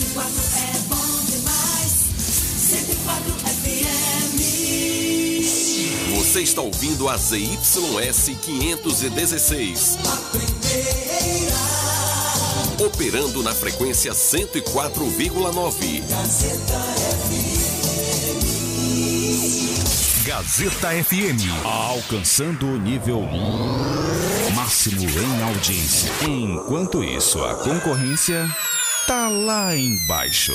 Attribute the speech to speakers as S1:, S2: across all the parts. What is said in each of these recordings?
S1: 104 é bom demais. 104 FM.
S2: Você está ouvindo a ZYS 516.
S1: A primeira.
S2: Operando na frequência 104,9.
S1: Gazeta
S3: Gazeta FM. Alcançando o nível máximo em audiência. Enquanto isso, a concorrência tá lá embaixo.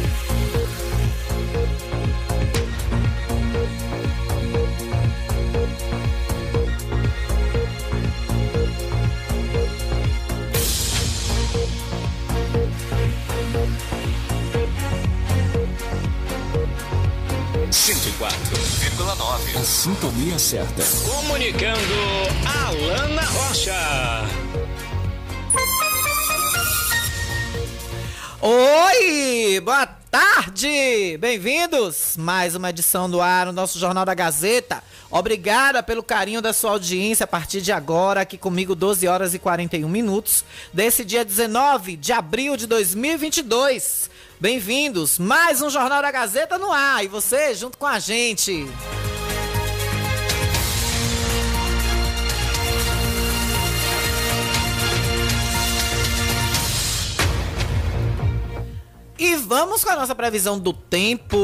S3: A sintonia certa.
S4: Comunicando Alana Rocha.
S5: Oi, boa tarde, bem-vindos. Mais uma edição do ar no nosso Jornal da Gazeta. Obrigada pelo carinho da sua audiência a partir de agora, aqui comigo 12 horas e 41 minutos, desse dia 19 de abril de 2022. Bem-vindos, mais um Jornal da Gazeta no ar e você junto com a gente. E vamos com a nossa previsão do tempo.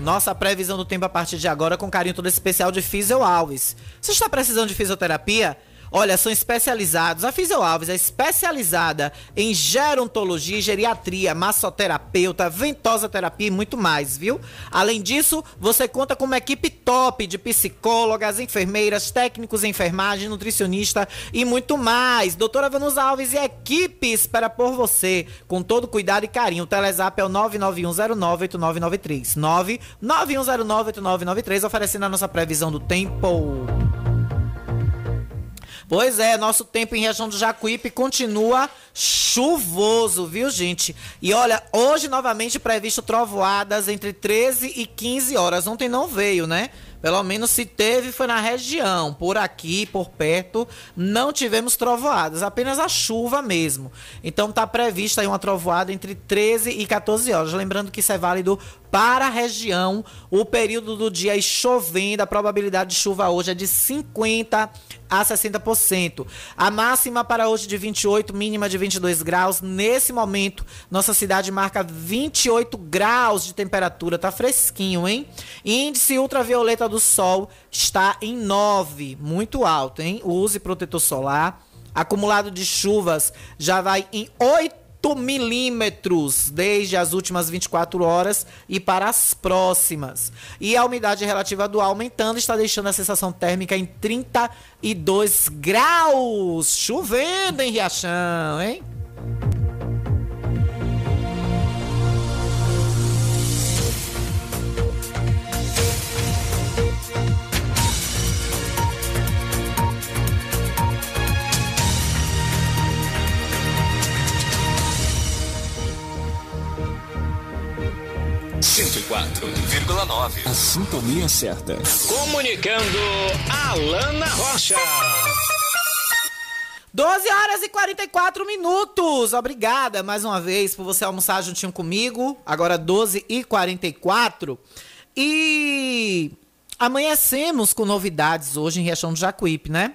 S5: Nossa previsão do tempo a partir de agora com carinho todo especial de Fisio Alves. Você está precisando de fisioterapia? Olha, são especializados. A Fisio Alves é especializada em gerontologia geriatria, massoterapeuta, ventosa terapia e muito mais, viu? Além disso, você conta com uma equipe top de psicólogas, enfermeiras, técnicos em enfermagem, nutricionista e muito mais. Doutora Venus Alves e equipe espera por você com todo cuidado e carinho. O Telezap é o 991098993. 991098993, oferecendo a nossa previsão do tempo. Pois é, nosso tempo em região do Jacuípe continua chuvoso, viu, gente? E olha, hoje novamente previsto trovoadas entre 13 e 15 horas. Ontem não veio, né? Pelo menos se teve foi na região, por aqui, por perto, não tivemos trovoadas, apenas a chuva mesmo. Então tá prevista aí uma trovoada entre 13 e 14 horas. Lembrando que isso é válido para a região. O período do dia é chovendo, a probabilidade de chuva hoje é de 50 a 60%. A máxima para hoje de 28, mínima de 22 graus. Nesse momento, nossa cidade marca 28 graus de temperatura, tá fresquinho, hein? Índice ultravioleta do sol está em 9, muito alto, hein? Use protetor solar. Acumulado de chuvas já vai em 8 milímetros desde as últimas 24 horas e para as próximas. E a umidade relativa do ar aumentando está deixando a sensação térmica em 32 graus. Chovendo em Riachão, hein?
S3: A sintonia certa.
S4: Comunicando Alana Rocha.
S5: 12 horas e 44 minutos. Obrigada mais uma vez por você almoçar juntinho comigo. Agora 12 e 44. E amanhecemos com novidades hoje em Riachão do Jacuípe, né?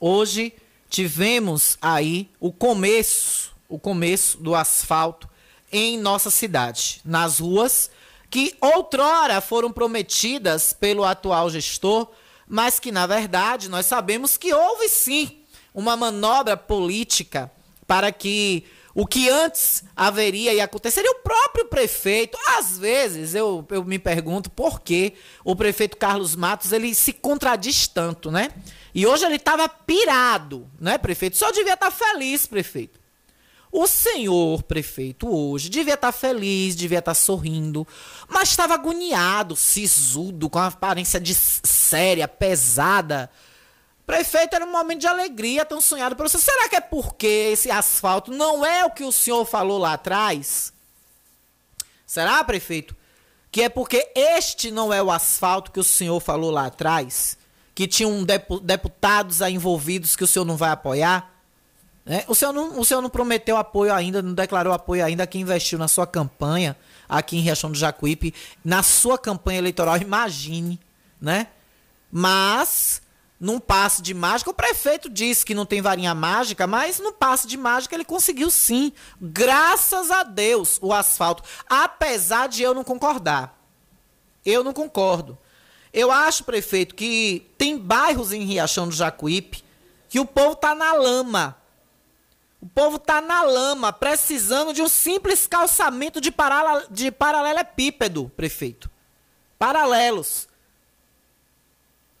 S5: Hoje tivemos aí o começo, o começo do asfalto em nossa cidade, nas ruas que outrora foram prometidas pelo atual gestor, mas que na verdade nós sabemos que houve sim uma manobra política para que o que antes haveria e aconteceria. O próprio prefeito, às vezes, eu, eu me pergunto por que o prefeito Carlos Matos ele se contradiz tanto, né? E hoje ele estava pirado, né, prefeito? Só devia estar feliz, prefeito. O senhor prefeito hoje devia estar feliz, devia estar sorrindo, mas estava agoniado, sisudo, com aparência de séria, pesada. Prefeito, era um momento de alegria, tão sonhado por você. Será que é porque esse asfalto não é o que o senhor falou lá atrás? Será, prefeito? Que é porque este não é o asfalto que o senhor falou lá atrás? Que tinham depu deputados envolvidos que o senhor não vai apoiar? Né? O, senhor não, o senhor não prometeu apoio ainda, não declarou apoio ainda a quem investiu na sua campanha aqui em Riachão do Jacuípe, na sua campanha eleitoral, imagine, né? Mas, num passe de mágica, o prefeito disse que não tem varinha mágica, mas no passe de mágica ele conseguiu sim, graças a Deus, o asfalto, apesar de eu não concordar. Eu não concordo. Eu acho, prefeito, que tem bairros em Riachão do Jacuípe que o povo tá na lama. O povo tá na lama, precisando de um simples calçamento de, de paralelepípedo, prefeito. Paralelos.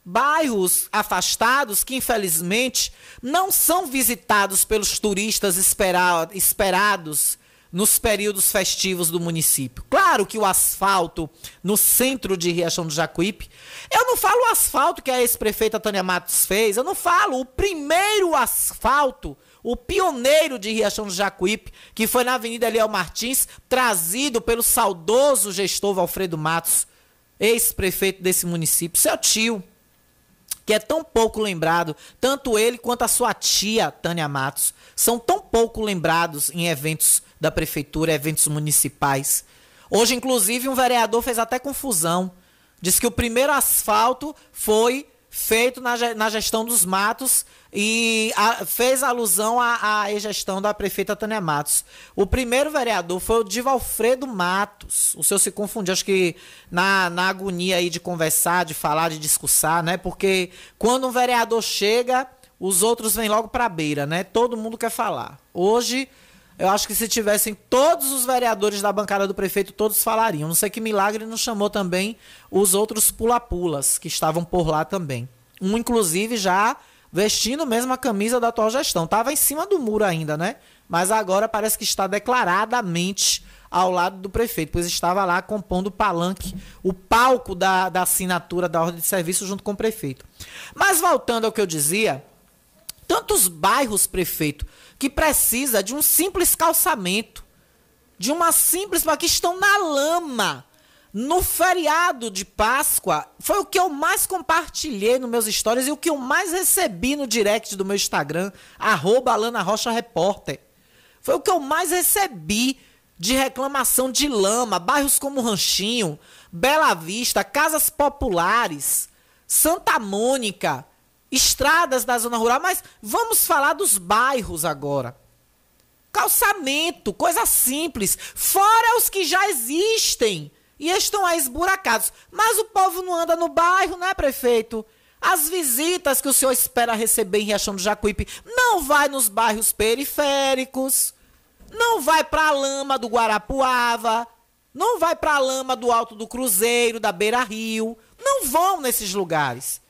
S5: Bairros afastados que, infelizmente, não são visitados pelos turistas espera, esperados nos períodos festivos do município. Claro que o asfalto no centro de Riachão do Jacuípe, eu não falo o asfalto que a ex-prefeita Tânia Matos fez, eu não falo o primeiro asfalto o pioneiro de Riachão do Jacuípe, que foi na Avenida Eliel Martins, trazido pelo saudoso gestor Alfredo Matos, ex-prefeito desse município, seu tio, que é tão pouco lembrado, tanto ele quanto a sua tia, Tânia Matos, são tão pouco lembrados em eventos da prefeitura, eventos municipais. Hoje, inclusive, um vereador fez até confusão. Diz que o primeiro asfalto foi feito na, na gestão dos matos e a, fez alusão à, à gestão da prefeita Tânia Matos. O primeiro vereador foi o Divalfredo Matos. O senhor se confundiu, acho que na, na agonia aí de conversar, de falar, de discursar, né? Porque quando um vereador chega, os outros vêm logo para a beira, né? Todo mundo quer falar. Hoje, eu acho que se tivessem todos os vereadores da bancada do prefeito, todos falariam. Não sei que milagre não chamou também os outros pula-pulas que estavam por lá também. Um, inclusive, já vestindo mesmo a camisa da atual gestão. Estava em cima do muro ainda, né? Mas agora parece que está declaradamente ao lado do prefeito, pois estava lá compondo o palanque, o palco da, da assinatura da ordem de serviço junto com o prefeito. Mas voltando ao que eu dizia, tantos bairros, prefeito, que precisa de um simples calçamento, de uma simples, que estão na lama no feriado de Páscoa, foi o que eu mais compartilhei nos meus stories e o que eu mais recebi no direct do meu Instagram, arroba Alana Rocha Repórter. Foi o que eu mais recebi de reclamação de lama, bairros como Ranchinho, Bela Vista, casas populares, Santa Mônica, estradas da zona rural, mas vamos falar dos bairros agora. Calçamento, coisa simples, fora os que já existem e estão aí esburacados. Mas o povo não anda no bairro, né, prefeito? As visitas que o senhor espera receber em Riachão do Jacuípe não vai nos bairros periféricos, não vai para a lama do Guarapuava, não vai para a lama do Alto do Cruzeiro, da Beira Rio, não vão nesses lugares.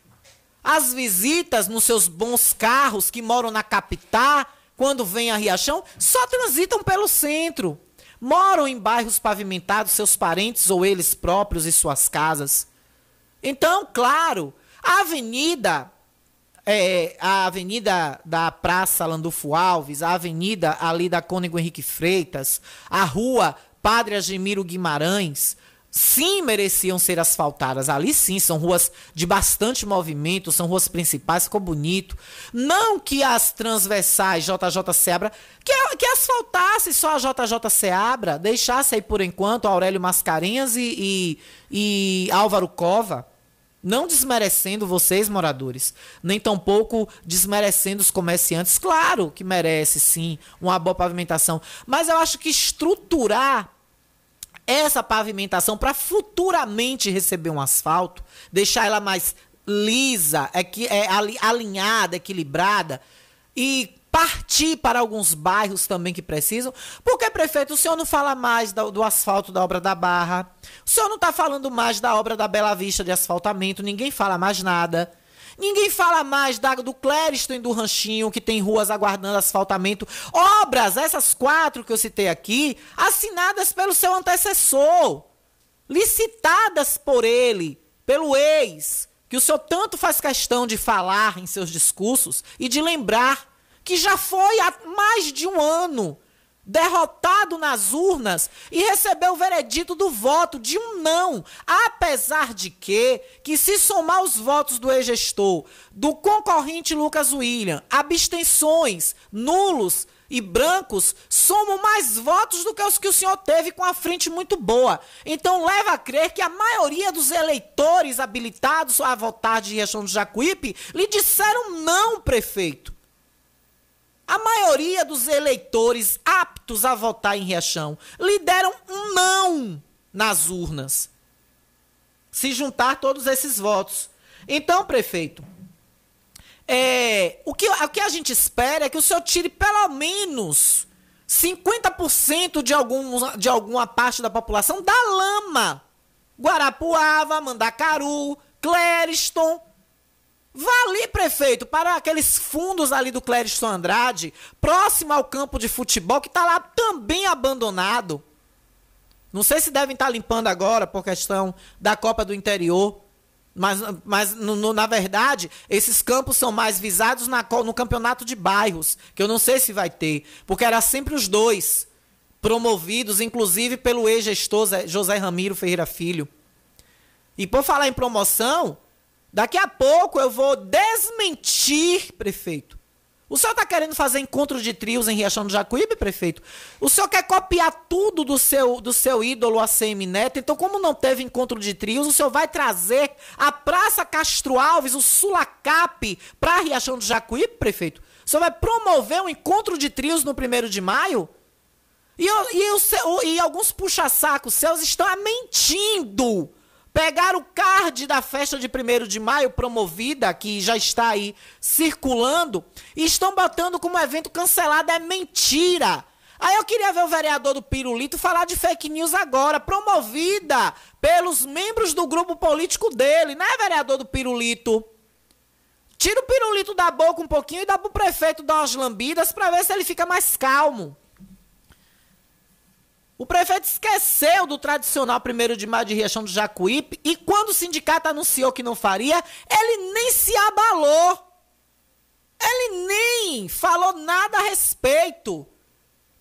S5: As visitas nos seus bons carros que moram na capital, quando vêm a Riachão, só transitam pelo centro moram em bairros pavimentados, seus parentes ou eles próprios e suas casas. Então, claro, a avenida, é, a avenida da Praça Landulfo Alves, a avenida ali da Cônego Henrique Freitas, a rua Padre Agemiro Guimarães, sim mereciam ser asfaltadas. Ali sim, são ruas de bastante movimento, são ruas principais, ficou bonito. Não que as transversais JJ Seabra, que, que asfaltasse só a JJ Seabra, deixasse aí por enquanto Aurélio Mascarenhas e, e, e Álvaro Cova. Não desmerecendo vocês, moradores, nem tampouco desmerecendo os comerciantes. Claro que merece, sim, uma boa pavimentação. Mas eu acho que estruturar essa pavimentação para futuramente receber um asfalto, deixar ela mais lisa, é, é alinhada, equilibrada e partir para alguns bairros também que precisam. Porque, prefeito, o senhor não fala mais do, do asfalto da obra da Barra, o senhor não está falando mais da obra da Bela Vista de asfaltamento, ninguém fala mais nada. Ninguém fala mais da, do Clériston e do Ranchinho, que tem ruas aguardando asfaltamento. Obras, essas quatro que eu citei aqui, assinadas pelo seu antecessor, licitadas por ele, pelo ex, que o senhor tanto faz questão de falar em seus discursos e de lembrar que já foi há mais de um ano derrotado nas urnas e recebeu o veredito do voto de um não, apesar de que, que se somar os votos do ex-gestor, do concorrente Lucas William, abstenções, nulos e brancos, somam mais votos do que os que o senhor teve com a frente muito boa. Então leva a crer que a maioria dos eleitores habilitados a votar de Riachão do Jacuípe lhe disseram não, prefeito. A maioria dos eleitores aptos a votar em Riachão lhe deram um não nas urnas. Se juntar todos esses votos. Então, prefeito, é, o, que, o que a gente espera é que o senhor tire pelo menos 50% de, algum, de alguma parte da população da lama. Guarapuava, Mandacaru, Clériston, Vá ali, prefeito, para aqueles fundos ali do Clériston Andrade, próximo ao campo de futebol, que está lá também abandonado. Não sei se devem estar tá limpando agora por questão da Copa do Interior. Mas, mas no, no, na verdade, esses campos são mais visados na, no campeonato de bairros, que eu não sei se vai ter, porque era sempre os dois, promovidos, inclusive pelo ex-gestor José Ramiro Ferreira Filho. E por falar em promoção, Daqui a pouco eu vou desmentir, prefeito. O senhor está querendo fazer encontro de trios em Riachão do Jacuípe, prefeito? O senhor quer copiar tudo do seu, do seu ídolo ACM Neto? Então, como não teve encontro de trios, o senhor vai trazer a Praça Castro Alves, o Sulacap, para Riachão do Jacuípe, prefeito? O senhor vai promover um encontro de trios no primeiro de maio? E, e, e alguns puxa-sacos seus estão mentindo Pegaram o card da festa de 1 de maio promovida, que já está aí circulando, e estão botando como evento cancelado. É mentira! Aí eu queria ver o vereador do Pirulito falar de fake news agora, promovida pelos membros do grupo político dele, né, vereador do Pirulito? Tira o pirulito da boca um pouquinho e dá pro prefeito dar umas lambidas para ver se ele fica mais calmo. O prefeito esqueceu do tradicional 1 de maio de Riachão do Jacuípe e quando o sindicato anunciou que não faria, ele nem se abalou. Ele nem falou nada a respeito.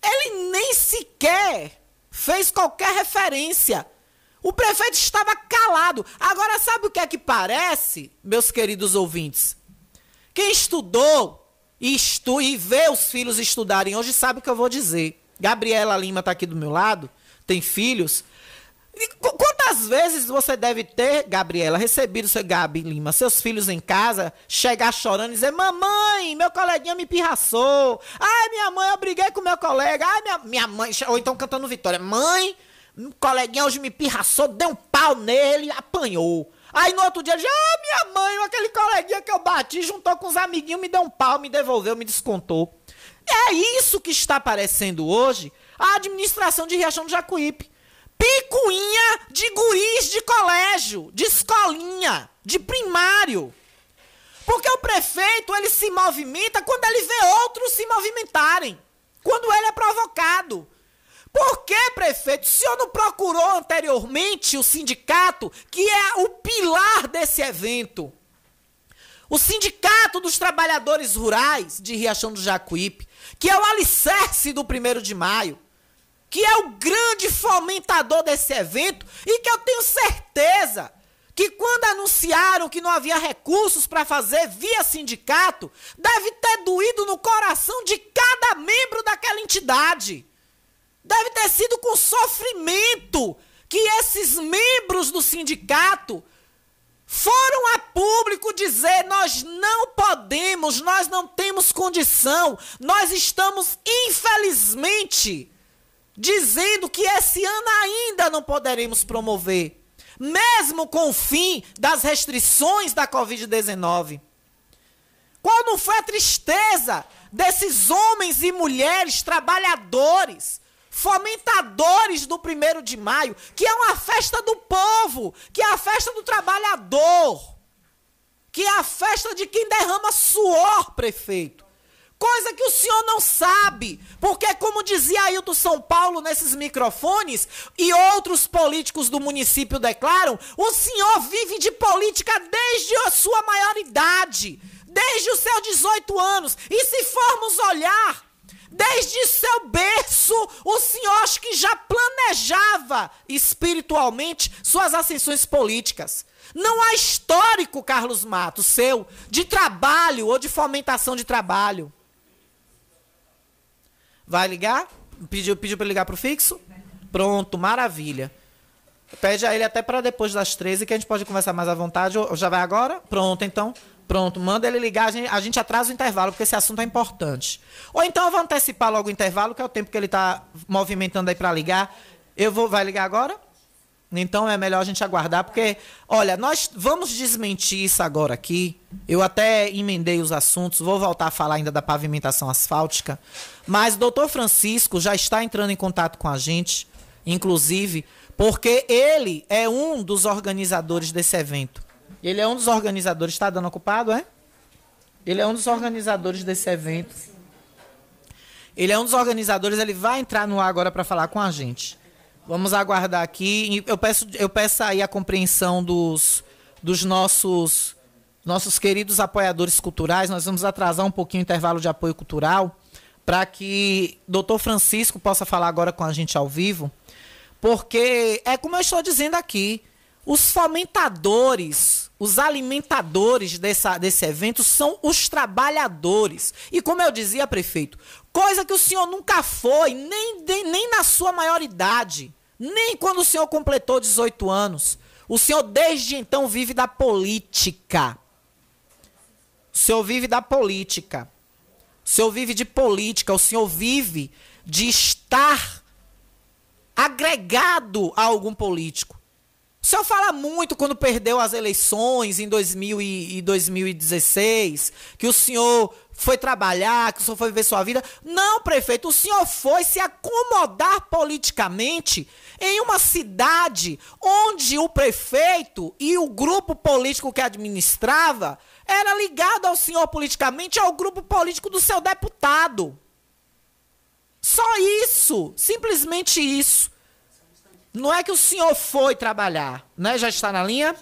S5: Ele nem sequer fez qualquer referência. O prefeito estava calado. Agora, sabe o que é que parece, meus queridos ouvintes? Quem estudou e, estu e vê os filhos estudarem hoje sabe o que eu vou dizer. Gabriela Lima está aqui do meu lado, tem filhos. E quantas vezes você deve ter, Gabriela, recebido seu Gabi Lima, seus filhos em casa, chegar chorando e dizer: Mamãe, meu coleguinha me pirraçou. Ai, minha mãe, eu briguei com meu colega. Ai, minha, minha mãe. Ou então cantando Vitória: Mãe, coleguinha hoje me pirraçou, deu um pau nele, apanhou. Aí no outro dia, já, ah, minha mãe, aquele coleguinha que eu bati, juntou com os amiguinhos, me deu um pau, me devolveu, me descontou. É isso que está aparecendo hoje a administração de Riachão do Jacuípe. Picuinha de guris de colégio, de escolinha, de primário. Porque o prefeito, ele se movimenta quando ele vê outros se movimentarem. Quando ele é provocado. Por que, prefeito? O senhor não procurou anteriormente o sindicato, que é o pilar desse evento? O Sindicato dos Trabalhadores Rurais de Riachão do Jacuípe, que é o alicerce do 1 de maio, que é o grande fomentador desse evento e que eu tenho certeza que quando anunciaram que não havia recursos para fazer via sindicato, deve ter doído no coração de cada membro daquela entidade. Deve ter sido com sofrimento que esses membros do sindicato foram a público dizer: nós não podemos, nós não temos condição, nós estamos, infelizmente, dizendo que esse ano ainda não poderemos promover, mesmo com o fim das restrições da Covid-19. Qual não foi a tristeza desses homens e mulheres trabalhadores, fomentadores do primeiro de maio, que é uma festa do povo, que é a festa do trabalhador, que é a festa de quem derrama suor, prefeito. Coisa que o senhor não sabe. Porque, como dizia Ailton São Paulo nesses microfones, e outros políticos do município declaram, o senhor vive de política desde a sua maioridade, desde os seus 18 anos. E se formos olhar, desde seu berço, o senhor acho que já planejava espiritualmente suas ascensões políticas. Não há histórico, Carlos Matos, seu, de trabalho ou de fomentação de trabalho. Vai ligar? Pediu, pediu para ligar pro fixo? Pronto, maravilha. Pede a ele até para depois das 13, que a gente pode conversar mais à vontade. Ou já vai agora? Pronto, então. Pronto, manda ele ligar, a gente, a gente atrasa o intervalo, porque esse assunto é importante. Ou então eu vou antecipar logo o intervalo, que é o tempo que ele está movimentando aí para ligar. Eu vou, vai ligar agora? Então é melhor a gente aguardar, porque, olha, nós vamos desmentir isso agora aqui. Eu até emendei os assuntos, vou voltar a falar ainda da pavimentação asfáltica. Mas o doutor Francisco já está entrando em contato com a gente, inclusive, porque ele é um dos organizadores desse evento. Ele é um dos organizadores, está dando ocupado, é? Ele é um dos organizadores desse evento. Ele é um dos organizadores, ele vai entrar no ar agora para falar com a gente. Vamos aguardar aqui. Eu peço, eu peço aí a compreensão dos, dos nossos, nossos queridos apoiadores culturais. Nós vamos atrasar um pouquinho o intervalo de apoio cultural para que doutor Francisco possa falar agora com a gente ao vivo. Porque é como eu estou dizendo aqui, os fomentadores, os alimentadores dessa, desse evento são os trabalhadores. E como eu dizia, prefeito, coisa que o senhor nunca foi, nem, nem, nem na sua maioridade, nem quando o senhor completou 18 anos. O senhor desde então vive da política. O senhor vive da política. O senhor vive de política, o senhor vive de estar agregado a algum político. O senhor fala muito quando perdeu as eleições em 2000 e, e 2016, que o senhor foi trabalhar, que o senhor foi viver sua vida. Não, prefeito, o senhor foi se acomodar politicamente em uma cidade onde o prefeito e o grupo político que administrava era ligado ao senhor politicamente ao grupo político do seu deputado. Só isso, simplesmente isso. Não é que o senhor foi trabalhar, né? Já está na linha?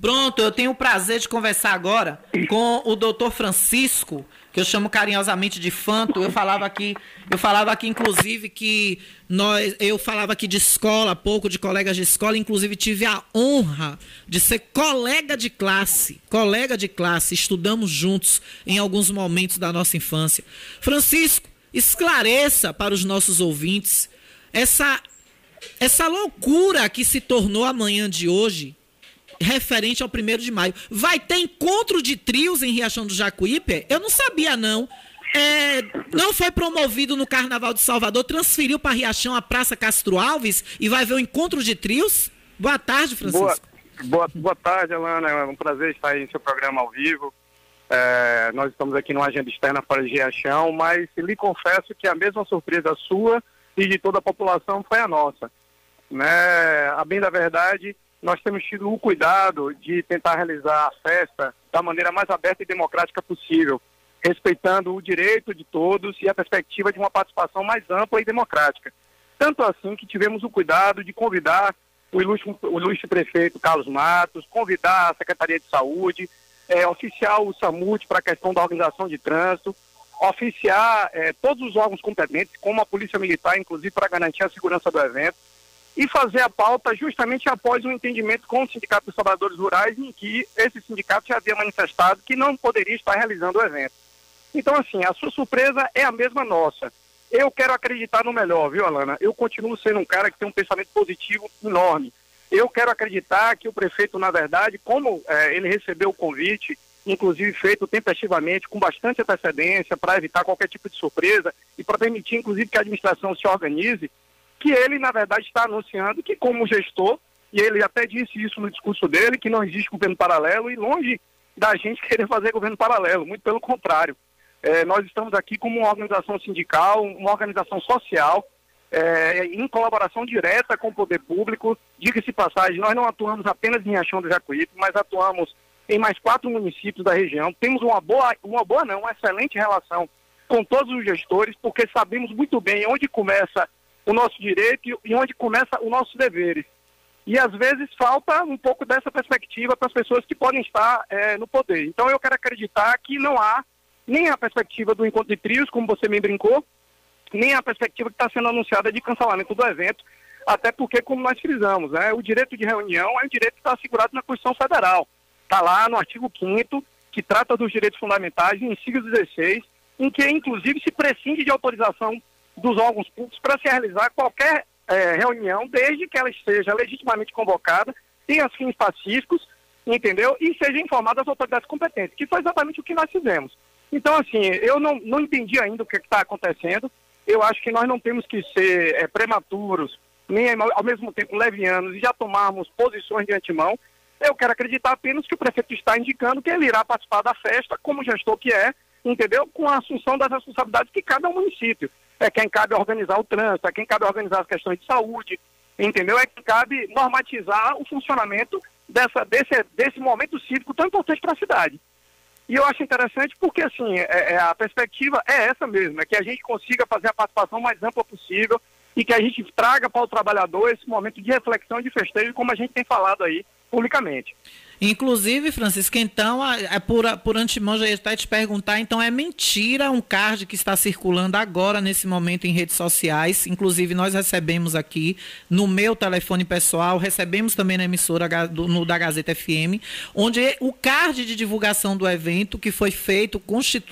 S5: Pronto, eu tenho o prazer de conversar agora com o doutor Francisco, que eu chamo carinhosamente de Fanto. Eu falava aqui, eu falava aqui, inclusive, que nós, eu falava aqui de escola, pouco de colegas de escola, inclusive tive a honra de ser colega de classe, colega de classe, estudamos juntos em alguns momentos da nossa infância. Francisco, esclareça para os nossos ouvintes essa essa loucura que se tornou a manhã de hoje, referente ao primeiro de maio. Vai ter encontro de trios em Riachão do Jacuípe? Eu não sabia, não. É, não foi promovido no Carnaval de Salvador, transferiu para Riachão a Praça Castro Alves e vai ver o encontro de trios? Boa tarde, Francisco.
S6: Boa, boa, boa tarde, Alana. É um prazer estar aí em seu programa ao vivo. É, nós estamos aqui numa agenda externa de Riachão, mas lhe confesso que a mesma surpresa sua e de toda a população foi a nossa. Né? A bem da verdade, nós temos tido o cuidado de tentar realizar a festa da maneira mais aberta e democrática possível, respeitando o direito de todos e a perspectiva de uma participação mais ampla e democrática. Tanto assim que tivemos o cuidado de convidar o ilustre, o ilustre prefeito Carlos Matos, convidar a Secretaria de Saúde, é, oficial o SAMUT para a questão da organização de trânsito, oficiar é, todos os órgãos competentes, como a Polícia Militar, inclusive, para garantir a segurança do evento, e fazer a pauta justamente após um entendimento com o Sindicato dos Trabalhadores Rurais, em que esse sindicato já havia manifestado que não poderia estar realizando o evento. Então, assim, a sua surpresa é a mesma nossa. Eu quero acreditar no melhor, viu, Alana? Eu continuo sendo um cara que tem um pensamento positivo enorme. Eu quero acreditar que o prefeito, na verdade, como é, ele recebeu o convite inclusive feito tempestivamente, com bastante antecedência, para evitar qualquer tipo de surpresa e para permitir, inclusive, que a administração se organize, que ele, na verdade, está anunciando que, como gestor, e ele até disse isso no discurso dele, que não existe governo paralelo, e longe da gente querer fazer governo paralelo, muito pelo contrário. É, nós estamos aqui como uma organização sindical, uma organização social, é, em colaboração direta com o poder público. Diga-se passagem, nós não atuamos apenas em Riachão do Jacuípe, mas atuamos em mais quatro municípios da região. Temos uma boa, uma boa não, uma excelente relação com todos os gestores, porque sabemos muito bem onde começa o nosso direito e onde começa os nossos deveres. E às vezes falta um pouco dessa perspectiva para as pessoas que podem estar é, no poder. Então eu quero acreditar que não há nem a perspectiva do encontro de trios, como você me brincou, nem a perspectiva que está sendo anunciada de cancelamento do evento, até porque, como nós frisamos, né, o direito de reunião é um direito que está assegurado na Constituição Federal. Está lá no artigo 5 que trata dos direitos fundamentais, em inciso 16, em que, inclusive, se prescinde de autorização dos órgãos públicos para se realizar qualquer é, reunião, desde que ela esteja legitimamente convocada, tenha fins pacíficos, entendeu? E seja informada às autoridades competentes, que foi exatamente o que nós fizemos. Então, assim, eu não, não entendi ainda o que está acontecendo. Eu acho que nós não temos que ser é, prematuros, nem ao mesmo tempo levianos, e já tomarmos posições de antemão. Eu quero acreditar apenas que o prefeito está indicando que ele irá participar da festa, como gestor que é, entendeu? Com a assunção das responsabilidades que cabe ao município. É quem cabe organizar o trânsito, é quem cabe organizar as questões de saúde, entendeu? É quem cabe normatizar o funcionamento dessa, desse, desse momento cívico tão importante para a cidade. E eu acho interessante porque, assim, é, é, a perspectiva é essa mesmo, é que a gente consiga fazer a participação mais ampla possível e que a gente traga para o trabalhador esse momento de reflexão e de festejo, como a gente tem falado aí publicamente.
S5: Inclusive, Francisco, então, é por, por antemão já ia até te perguntar, então é mentira um card que está circulando agora, nesse momento, em redes sociais. Inclusive, nós recebemos aqui no meu telefone pessoal, recebemos também na emissora do, no, da Gazeta FM, onde o card de divulgação do evento, que foi feito,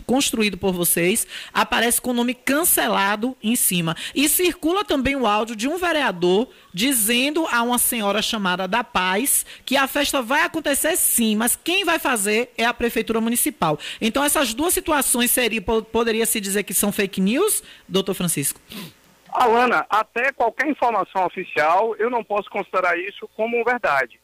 S5: construído por vocês, aparece com o nome cancelado em cima. E circula também o áudio de um vereador dizendo a uma senhora chamada da Paz que a festa vai acontecer sim, mas quem vai fazer é a prefeitura municipal. Então essas duas situações seria poderia se dizer que são fake news, doutor Francisco?
S6: Alana, até qualquer informação oficial, eu não posso considerar isso como verdade.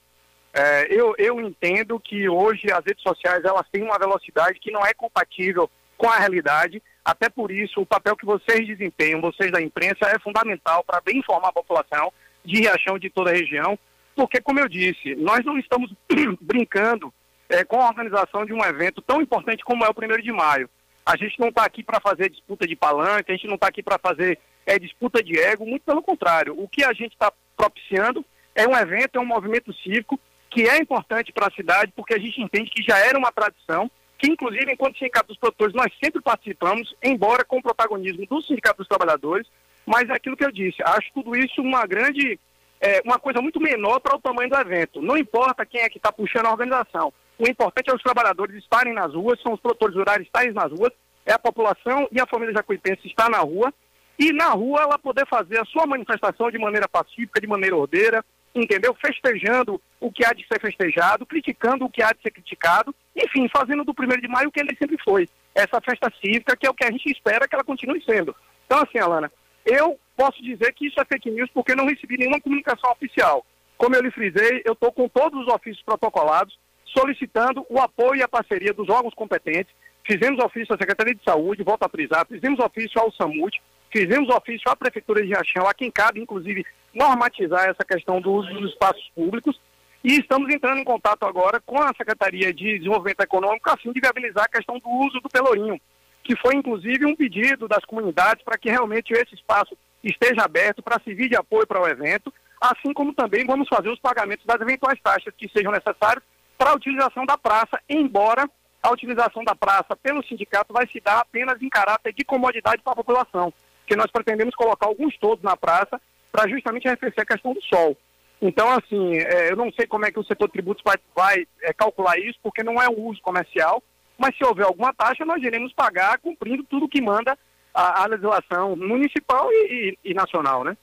S6: É, eu, eu entendo que hoje as redes sociais elas têm uma velocidade que não é compatível com a realidade. Até por isso, o papel que vocês desempenham, vocês da imprensa, é fundamental para bem informar a população de Riachão de toda a região, porque, como eu disse, nós não estamos brincando é, com a organização de um evento tão importante como é o 1 de maio. A gente não está aqui para fazer disputa de palanque, a gente não está aqui para fazer é, disputa de ego, muito pelo contrário. O que a gente está propiciando é um evento, é um movimento cívico que é importante para a cidade, porque a gente entende que já era uma tradição, que inclusive enquanto Sindicato dos Produtores nós sempre participamos, embora com o protagonismo do Sindicato dos Trabalhadores, mas é aquilo que eu disse, acho tudo isso uma grande, é, uma coisa muito menor para o tamanho do evento. Não importa quem é que está puxando a organização. O importante é os trabalhadores estarem nas ruas, são os produtores rurais estarem nas ruas, é a população e a família jacuipense estar na rua, e na rua ela poder fazer a sua manifestação de maneira pacífica, de maneira ordeira, entendeu? Festejando o que há de ser festejado, criticando o que há de ser criticado, enfim, fazendo do primeiro de maio o que ele sempre foi. Essa festa cívica, que é o que a gente espera que ela continue sendo. Então, assim, Alana, eu posso dizer que isso é fake news porque não recebi nenhuma comunicação oficial. Como eu lhe frisei, eu estou com todos os ofícios protocolados solicitando o apoio e a parceria dos órgãos competentes. Fizemos ofício à Secretaria de Saúde, volto a frisar, fizemos ofício ao SAMUD, fizemos ofício à Prefeitura de Riachão, a quem cabe, inclusive, normatizar essa questão do uso dos espaços públicos. E estamos entrando em contato agora com a Secretaria de Desenvolvimento Econômico, a fim de viabilizar a questão do uso do Pelourinho que foi inclusive um pedido das comunidades para que realmente esse espaço esteja aberto para servir de apoio para o evento, assim como também vamos fazer os pagamentos das eventuais taxas que sejam necessárias para a utilização da praça, embora a utilização da praça pelo sindicato vai se dar apenas em caráter de comodidade para a população, que nós pretendemos colocar alguns todos na praça para justamente arrefecer a questão do sol. Então, assim, é, eu não sei como é que o setor de tributos vai, vai é, calcular isso, porque não é um uso comercial, mas se houver alguma taxa, nós iremos pagar cumprindo tudo que manda a, a legislação municipal e, e, e nacional, né?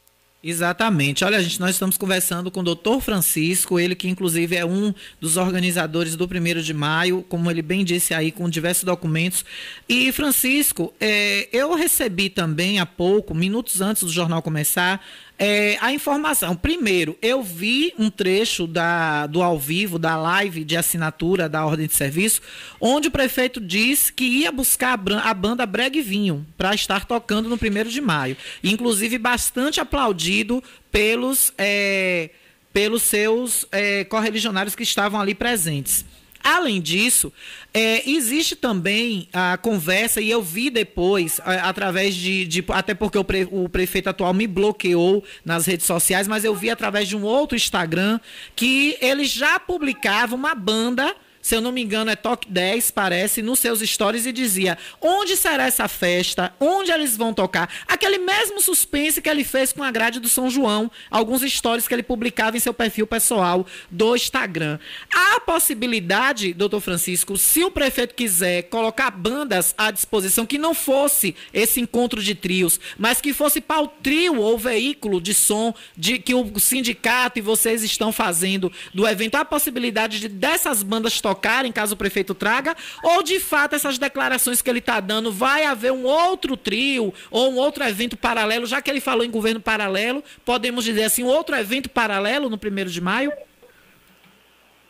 S5: Exatamente. Olha, gente, nós estamos conversando com o doutor Francisco, ele que inclusive é um dos organizadores do primeiro de maio, como ele bem disse aí, com diversos documentos. E, Francisco, é, eu recebi também há pouco, minutos antes do jornal começar, é, a informação. Primeiro, eu vi um trecho da, do ao vivo, da live de assinatura da ordem de serviço, onde o prefeito disse que ia buscar a, banda Breg Vinho para estar tocando no primeiro de maio. Inclusive, bastante aplaudido pelos, é, pelos seus é, correligionários que estavam ali presentes. Além disso, é, existe também a conversa, e eu vi depois, a, através de, de, Até porque o, pre, o, prefeito atual me bloqueou nas redes sociais, mas eu vi através de um outro Instagram que ele já publicava uma banda se eu não me engano, é Toque 10, parece, nos seus stories e dizia onde será essa festa, onde eles vão tocar. Aquele mesmo suspense que ele fez com a grade do São João, alguns stories que ele publicava em seu perfil pessoal do Instagram. Há a possibilidade, doutor Francisco, se o prefeito quiser colocar bandas à disposição, que não fosse esse encontro de trios, mas que fosse para o trio ou veículo de som de que o sindicato e vocês estão fazendo do evento, há a possibilidade de dessas bandas tocar tocarem, caso o prefeito traga, ou de fato essas declarações que ele está dando, vai haver um outro trio ou um outro evento paralelo, já que ele falou em governo paralelo, podemos dizer assim, um outro evento paralelo no primeiro de maio?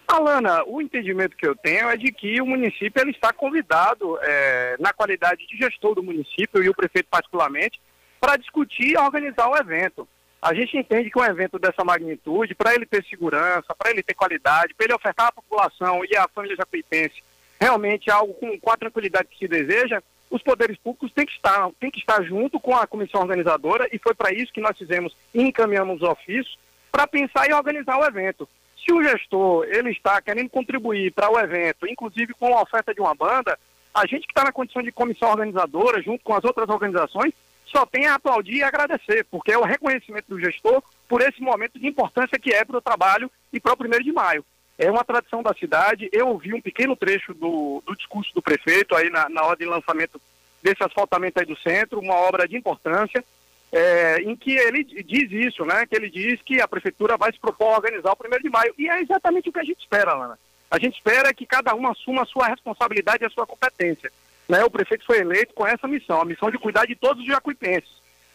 S6: Alana, o entendimento que eu tenho é de que o município ele está convidado, é, na qualidade de gestor do município e o prefeito particularmente, para discutir e organizar o evento. A gente entende que um evento dessa magnitude, para ele ter segurança, para ele ter qualidade, para ele ofertar à população e à família jacuipense realmente algo com, com a tranquilidade que se deseja, os poderes públicos têm que estar, têm que estar junto com a comissão organizadora e foi para isso que nós fizemos e encaminhamos os ofícios para pensar e organizar o evento. Se o gestor ele está querendo contribuir para o evento, inclusive com a oferta de uma banda, a gente que está na condição de comissão organizadora, junto com as outras organizações, só tem a aplaudir e agradecer, porque é o reconhecimento do gestor por esse momento de importância que é para o trabalho e para o primeiro de maio. É uma tradição da cidade. Eu ouvi um pequeno trecho do, do discurso do prefeito aí na, na hora de lançamento desse asfaltamento aí do centro, uma obra de importância, é, em que ele diz isso, né? Que ele diz que a prefeitura vai se propor a organizar o primeiro de maio. E é exatamente o que a gente espera, Lana. A gente espera que cada um assuma a sua responsabilidade e a sua competência né, o prefeito foi eleito com essa missão, a missão de cuidar de todos os jacuipenses.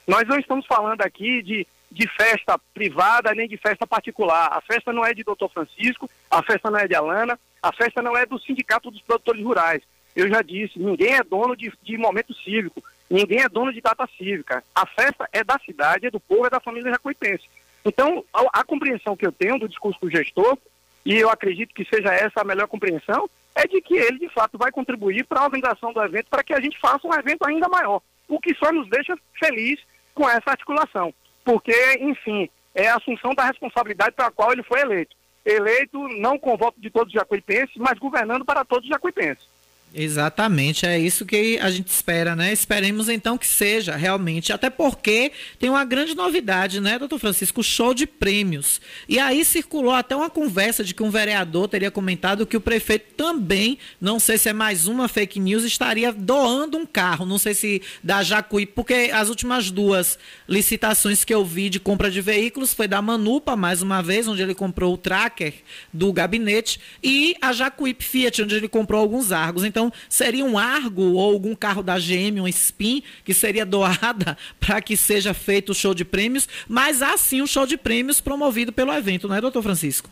S6: Nós não estamos falando aqui de, de festa privada nem de festa particular. A festa não é de doutor Francisco, a festa não é de Alana, a festa não é do Sindicato dos Produtores Rurais. Eu já disse, ninguém é dono de, de momento cívico, ninguém é dono de data cívica. A festa é da cidade, é do povo, é da família jacuipense. Então, a, a compreensão que eu tenho do discurso do gestor, e eu acredito que seja essa a melhor compreensão, é de que ele, de fato, vai contribuir para a organização do evento, para que a gente faça um evento ainda maior, o que só nos deixa feliz com essa articulação, porque, enfim, é a assunção da responsabilidade para a qual ele foi eleito. Eleito não com voto de todos os jacuipenses, mas governando para todos os jacuipenses.
S5: Exatamente, é isso que a gente espera, né? Esperemos então que seja realmente, até porque tem uma grande novidade, né, doutor Francisco? Show de prêmios. E aí circulou até uma conversa de que um vereador teria comentado que o prefeito também, não sei se é mais uma fake news, estaria doando um carro. Não sei se da Jacuí, porque as últimas duas licitações que eu vi de compra de veículos foi da Manupa, mais uma vez, onde ele comprou o tracker do gabinete, e a Jacuípe Fiat, onde ele comprou alguns argos. Então, então, seria um Argo ou algum carro da GM, um Spin, que seria doada para que seja feito o show de prêmios, mas há sim um show de prêmios promovido pelo evento, não é, doutor Francisco?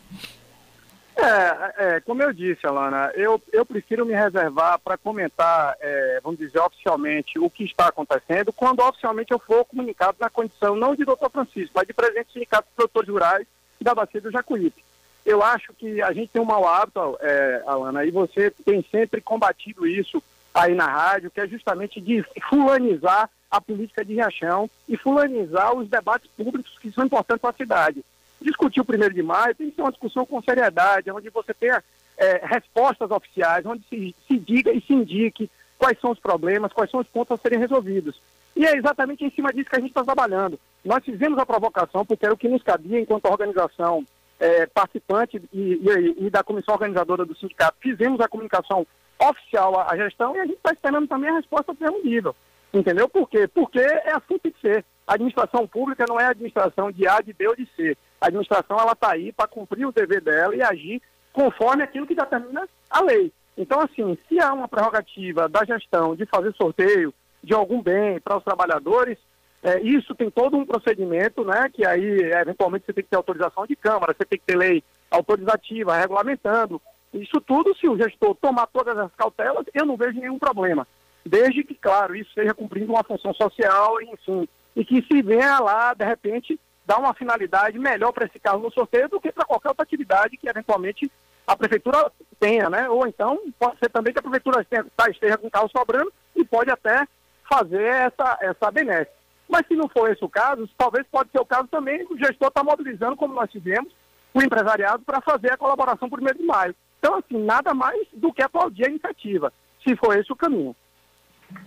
S6: É, é, como eu disse, Alana, eu, eu prefiro me reservar para comentar, é, vamos dizer, oficialmente o que está acontecendo, quando oficialmente eu for comunicado na condição não de doutor Francisco, mas de presidente do Sindicato dos Produtores Rurais da Bacia do Jacuípe eu acho que a gente tem um mau hábito, é, Alana, e você tem sempre combatido isso aí na rádio, que é justamente de fulanizar a política de Riachão e fulanizar os debates públicos que são importantes para a cidade. Discutir o primeiro de maio tem que ser uma discussão com seriedade, onde você tenha é, respostas oficiais, onde se, se diga e se indique quais são os problemas, quais são os pontos a serem resolvidos. E é exatamente em cima disso que a gente está trabalhando. Nós fizemos a provocação, porque era o que nos cabia enquanto organização é, participante e, e, e, da comissão organizadora do sindicato, fizemos a comunicação oficial à, gestão e a gente está esperando também a resposta do mesmo nível. Entendeu? Por quê? Porque é assim que tem que ser. A administração pública não é administração de A, de B ou de C. A administração ela está aí para cumprir o dever dela e agir conforme aquilo que determina a lei. Então, assim, se há uma prerrogativa da gestão de fazer sorteio de algum bem para os trabalhadores, é, isso tem todo um procedimento, né? Que aí, eventualmente, você tem que ter autorização de Câmara, você tem que ter lei autorizativa, regulamentando. Isso tudo, se o gestor tomar todas as cautelas, eu não vejo nenhum problema. Desde que, claro, isso seja cumprindo uma função social, enfim, e que se venha lá, de repente, dar uma finalidade melhor para esse carro no sorteio do que para qualquer outra atividade que, eventualmente, a prefeitura tenha, né? Ou então, pode ser também que a prefeitura esteja, tá, esteja com carro sobrando e pode até fazer essa, essa benesse. Mas se não for esse o caso, talvez pode ser o caso também, o gestor está mobilizando, como nós tivemos, o empresariado para fazer a colaboração por mês de maio. Então, assim, nada mais do que aplaudir a iniciativa, se for esse o caminho.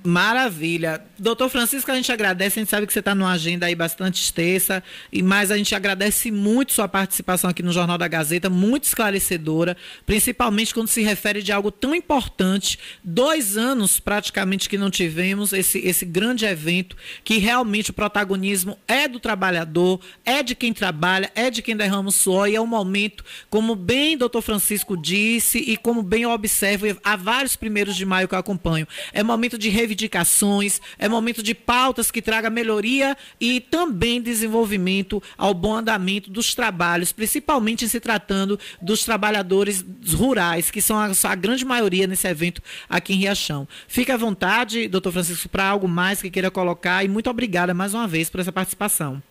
S5: Maravilha. Doutor Francisco, a gente agradece, a gente sabe que você está numa agenda aí bastante extensa, e mas a gente agradece muito sua participação aqui no Jornal da Gazeta, muito esclarecedora, principalmente quando se refere de algo tão importante. Dois anos praticamente que não tivemos esse, esse grande evento, que realmente o protagonismo é do trabalhador, é de quem trabalha, é de quem derrama o suor, e é um momento, como bem doutor Francisco disse, e como bem eu observo, há vários primeiros de maio que eu acompanho, é momento de reivindicações, é momento de pautas que traga melhoria e também desenvolvimento ao bom andamento dos trabalhos, principalmente se tratando dos trabalhadores rurais, que são a, a grande maioria nesse evento aqui em Riachão. Fique à vontade, doutor Francisco, para algo mais que queira colocar e muito obrigada mais uma vez por essa participação.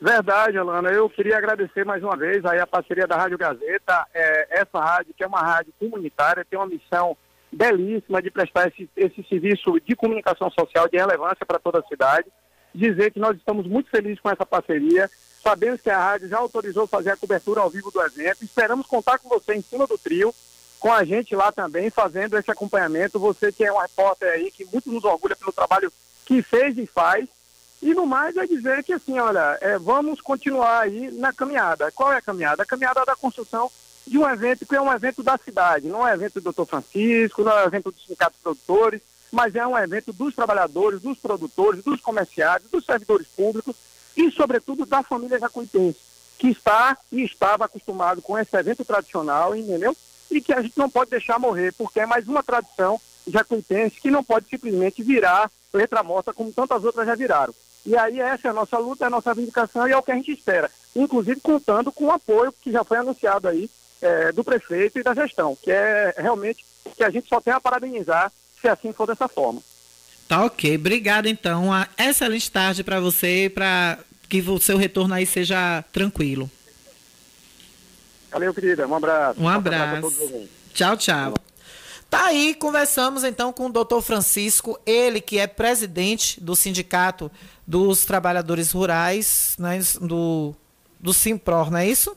S6: Verdade, Alana. Eu queria agradecer mais uma vez aí a parceria da Rádio Gazeta. É, essa rádio, que é uma rádio comunitária, tem uma missão belíssima de prestar esse, esse serviço de comunicação social de relevância para toda a cidade. Dizer que nós estamos muito felizes com essa parceria. Sabemos que a rádio já autorizou fazer a cobertura ao vivo do evento. Esperamos contar com você em cima do trio, com a gente lá também, fazendo esse acompanhamento. Você que é um repórter aí, que muito nos orgulha pelo trabalho que fez e faz. E no mais é dizer que assim, olha, é, vamos continuar aí na caminhada. Qual é a caminhada? A caminhada da construção de um evento que é um evento da cidade, não é um evento do doutor Francisco, não é um evento dos sindicatos produtores, mas é um evento dos trabalhadores, dos produtores, dos comerciários, dos servidores públicos e, sobretudo, da família jacuipense, que está e estava acostumado com esse evento tradicional, entendeu? E que a gente não pode deixar morrer, porque é mais uma tradição jacuipense que não pode simplesmente virar letra morta como tantas outras já viraram. E aí essa é a nossa luta, é a nossa vindicação e é o que a gente espera. Inclusive contando com o apoio que já foi anunciado aí é, do prefeito e da gestão, que é realmente que a gente só tem a parabenizar se assim for dessa forma.
S5: Tá ok. Obrigado, então. Uma excelente tarde para você e para que o seu retorno aí seja tranquilo.
S6: Valeu, querida. Um abraço.
S5: Um abraço. Tchau, tchau. Tá aí, conversamos então com o doutor Francisco, ele que é presidente do Sindicato dos Trabalhadores Rurais, né, do, do Simpror, não é isso?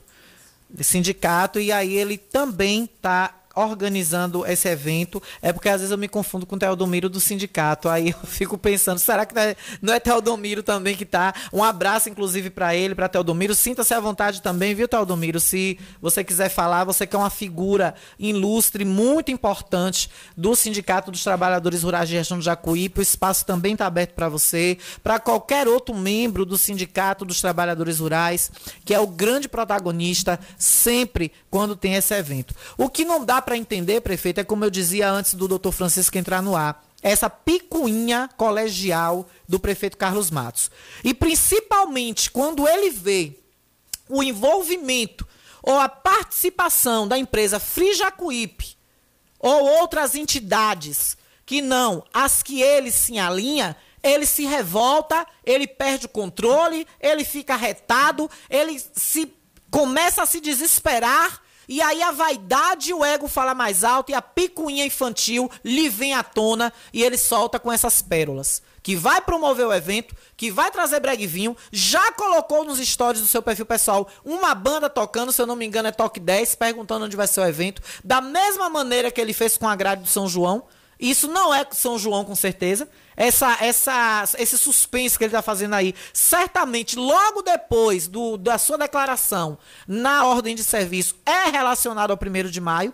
S5: Sindicato, e aí ele também está organizando esse evento, é porque às vezes eu me confundo com o Teodomiro do sindicato. Aí eu fico pensando, será que não é, Teodomiro também que tá? Um abraço, inclusive, para ele, para Teodomiro. Sinta-se à vontade também, viu, Teodomiro? Se você quiser falar, você que é uma figura ilustre, muito importante do Sindicato dos Trabalhadores Rurais de Região do Jacuípe, o espaço também está aberto para você, para qualquer outro membro do Sindicato dos Trabalhadores Rurais, que é o grande protagonista sempre quando tem esse evento. O que não dá para entender, prefeito, é como eu dizia antes do doutor Francisco entrar no ar, essa picuinha colegial do prefeito Carlos Matos. E principalmente quando ele vê o envolvimento ou a participação da empresa Frijacuípe ou outras entidades que não as que ele se alinha, ele se revolta, ele perde o controle, ele fica retado, ele se começa a se desesperar e aí a vaidade e o ego fala mais alto e a picuinha infantil lhe vem à tona e ele solta com essas pérolas. Que vai promover o evento, que vai trazer breguinho, já colocou nos stories do seu perfil pessoal uma banda tocando, se eu não me engano é Toque 10, perguntando onde vai ser o evento, da mesma maneira que ele fez com a grade do São João. Isso não é São João, com certeza. Essa, essa, esse suspense que ele está fazendo aí, certamente logo depois do, da sua declaração na ordem de serviço, é relacionado ao 1 de maio.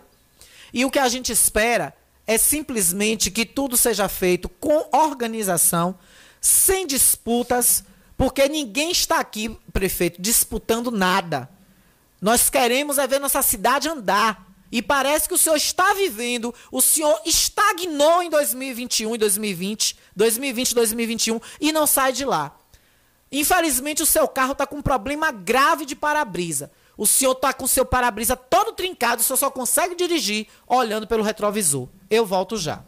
S5: E o que a gente espera é simplesmente que tudo seja feito com organização, sem disputas, Porque ninguém está aqui, prefeito, disputando nada. Nós queremos é ver nossa cidade andar. E parece que o senhor está vivendo, o senhor estagnou em 2021 e 2020, 2020 e 2021 e não sai de lá. Infelizmente, o seu carro está com um problema grave de para-brisa. O senhor está com o seu para-brisa todo trincado, o senhor só consegue dirigir olhando pelo retrovisor. Eu volto já.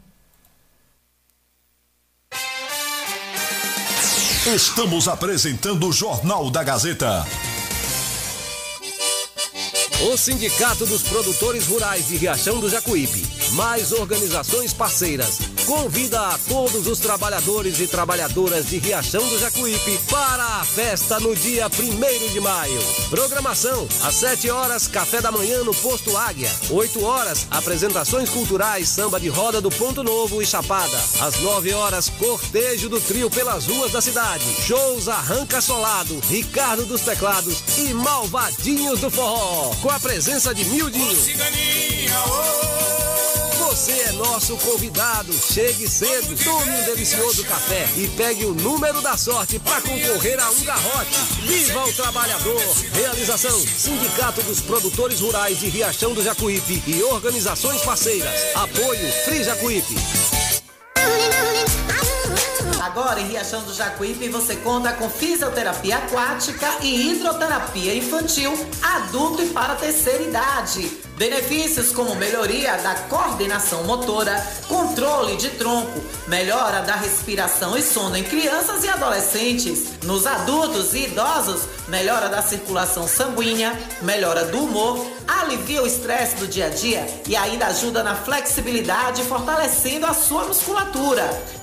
S7: Estamos apresentando o Jornal da Gazeta.
S8: O Sindicato dos Produtores Rurais de Riachão do Jacuípe, mais organizações parceiras, convida a todos os trabalhadores e trabalhadoras de Riachão do Jacuípe para a festa no dia 1 de maio. Programação: às 7 horas, café da manhã no Posto Águia. 8 horas, apresentações culturais, samba de roda do Ponto Novo e Chapada. Às 9 horas, cortejo do trio pelas ruas da cidade. Shows Arranca Solado, Ricardo dos Teclados e Malvadinhos do Forró com a presença de Mildinho. Você é nosso convidado. Chegue cedo, tome um delicioso café e pegue o número da sorte para concorrer a um garrote. Viva o trabalhador! Realização: Sindicato dos Produtores Rurais de Riachão do Jacuípe e organizações parceiras. Apoio Free Jacuípe.
S5: Agora em Riachão do Jacuípe você conta com fisioterapia aquática e hidroterapia infantil, adulto e para terceira idade. Benefícios como melhoria da coordenação motora, controle de tronco, melhora da respiração e sono em crianças e adolescentes. Nos adultos e idosos, melhora da circulação sanguínea, melhora do humor, alivia o estresse do dia a dia e ainda ajuda na flexibilidade, fortalecendo a sua musculatura.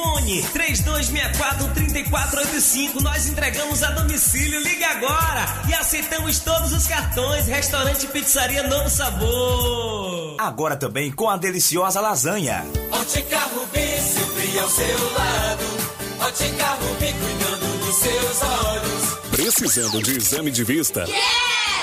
S1: Fone 3264-3485. Nós entregamos a domicílio. Ligue agora e aceitamos todos os cartões. Restaurante Pizzaria Novo Sabor.
S9: Agora também com a deliciosa lasanha.
S1: Ótica Rubi, sempre ao seu lado. Ótica Rubi, cuidando dos seus olhos.
S10: Precisando de exame de vista?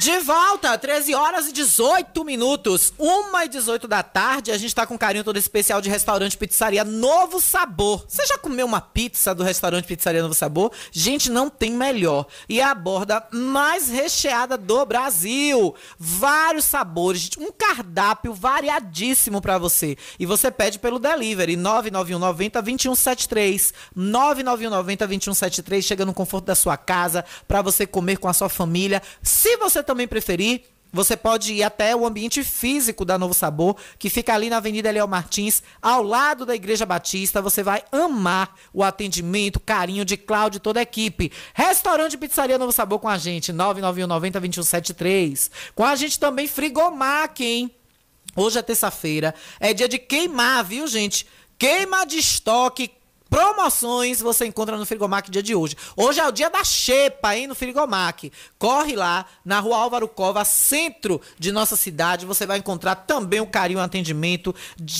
S5: De volta, 13 horas e 18 minutos, 1 e 18 da tarde. A gente tá com um carinho todo especial de restaurante Pizzaria Novo Sabor. Você já comeu uma pizza do restaurante Pizzaria Novo Sabor? Gente, não tem melhor. E é a borda mais recheada do Brasil. Vários sabores, um cardápio variadíssimo pra você. E você pede pelo delivery 991 90 2173. 991 90 2173. Chega no conforto da sua casa pra você comer com a sua família. Se você também preferir, você pode ir até o ambiente físico da Novo Sabor, que fica ali na Avenida Eliel Martins, ao lado da Igreja Batista. Você vai amar o atendimento, carinho de Cláudio e toda a equipe. Restaurante Pizzaria Novo Sabor com a gente, 991 90 2173. Com a gente também Frigomac, hein? Hoje é terça-feira, é dia de queimar, viu, gente? Queima de estoque, Promoções você encontra no Frigomac dia de hoje. Hoje é o dia da xepa, hein, no Frigomac. Corre lá na rua Álvaro Cova, centro de nossa cidade. Você vai encontrar também o carinho e atendimento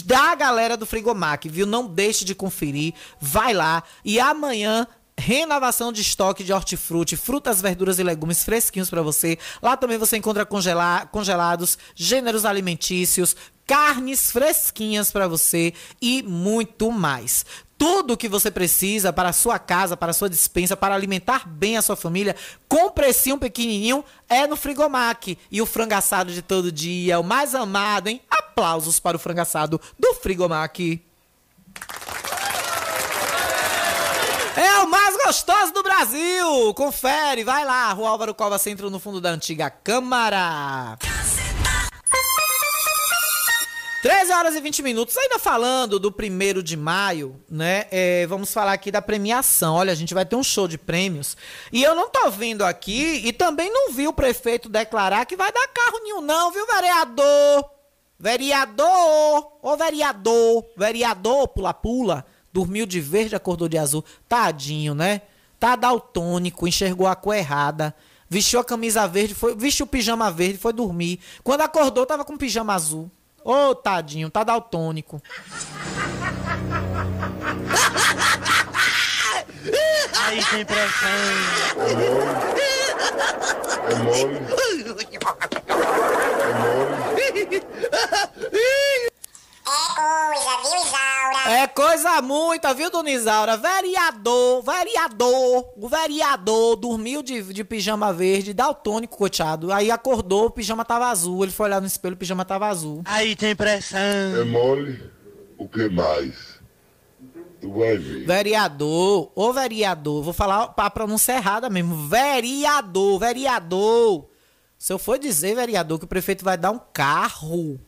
S5: da galera do Frigomac, viu? Não deixe de conferir. Vai lá. E amanhã renovação de estoque de hortifruti, frutas, verduras e legumes fresquinhos para você. Lá também você encontra congela congelados, gêneros alimentícios, carnes fresquinhas para você e muito mais tudo o que você precisa para a sua casa, para a sua dispensa, para alimentar bem a sua família, com precinho pequenininho, é no Frigomac. E o frango assado de todo dia, o mais amado, hein? Aplausos para o frango assado do Frigomac. É o mais gostoso do Brasil! Confere, vai lá, Rua Álvaro Cova Centro, no fundo da antiga Câmara. 13 horas e 20 minutos. Ainda falando do primeiro de maio, né? É, vamos falar aqui da premiação. Olha, a gente vai ter um show de prêmios. E eu não tô vendo aqui e também não vi o prefeito declarar que vai dar carro nenhum, não, viu, vereador? Vereador! Ô, vereador! Vereador, pula-pula. Dormiu de verde, acordou de azul. Tadinho, né? Tá daltônico, enxergou a cor errada. Vestiu a camisa verde, foi, vestiu o pijama verde, foi dormir. Quando acordou, tava com pijama azul. Ô, oh, tadinho, tá daltônico.
S11: Aí tem pressão.
S12: É mole. É mole.
S5: É coisa, viu, Isaura? É coisa muita, viu, dona Isaura? Vereador, vereador, o vereador dormiu de, de pijama verde, daltônico, coteado. Aí acordou, o pijama tava azul. Ele foi olhar no espelho, o pijama tava azul.
S11: Aí tem pressão.
S12: É mole? O que mais? Tu vai ver.
S5: Vereador, ô vereador, vou falar a pronúncia errada mesmo. Vereador, vereador. Se eu for dizer, vereador, que o prefeito vai dar um carro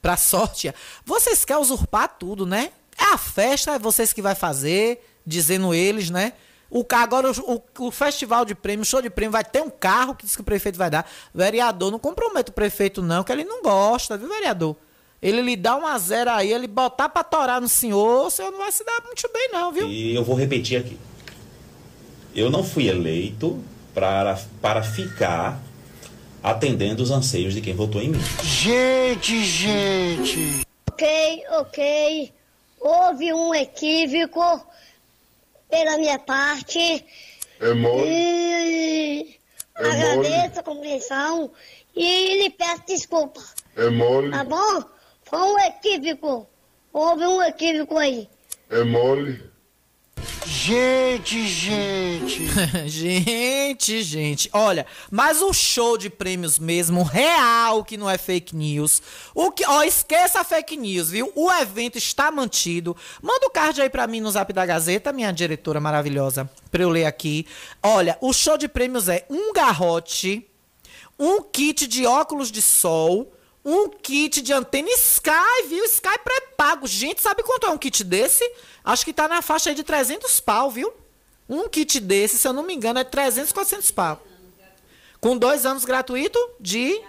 S5: pra sorte. Vocês querem usurpar tudo, né? É a festa, é vocês que vai fazer, dizendo eles, né? O, agora o, o, festival de prêmio, show de prêmio, vai ter um carro que diz que o prefeito vai dar. Vereador, não comprometa o prefeito, não, que ele não gosta, viu, vereador? Ele lhe dá uma zero aí, ele botar pra torar no senhor, o senhor não vai se dar muito bem, não, viu?
S13: E eu vou repetir aqui. Eu não fui eleito para, para ficar atendendo os anseios de quem votou em mim.
S11: Gente, gente.
S14: Ok, ok. Houve um equívoco pela minha parte.
S12: É mole.
S14: E
S12: é
S14: agradeço
S12: mole.
S14: a compreensão e lhe peço desculpa.
S12: É mole.
S14: Tá bom? Foi um equívoco. Houve um equívoco aí.
S12: É mole.
S11: Gente, gente.
S5: gente, gente. Olha, mas o show de prêmios mesmo, real, que não é fake news. O que, ó, esqueça a fake news, viu? O evento está mantido. Manda o card aí pra mim no Zap da Gazeta, minha diretora maravilhosa, pra eu ler aqui. Olha, o show de prêmios é um garrote, um kit de óculos de sol, um kit de antena Sky, viu? Sky pré-pago. Gente, sabe quanto é um kit desse? Acho que tá na faixa aí de 300 pau, viu? Um kit desse, se eu não me engano, é 300, 400 pau. Com dois anos gratuito de...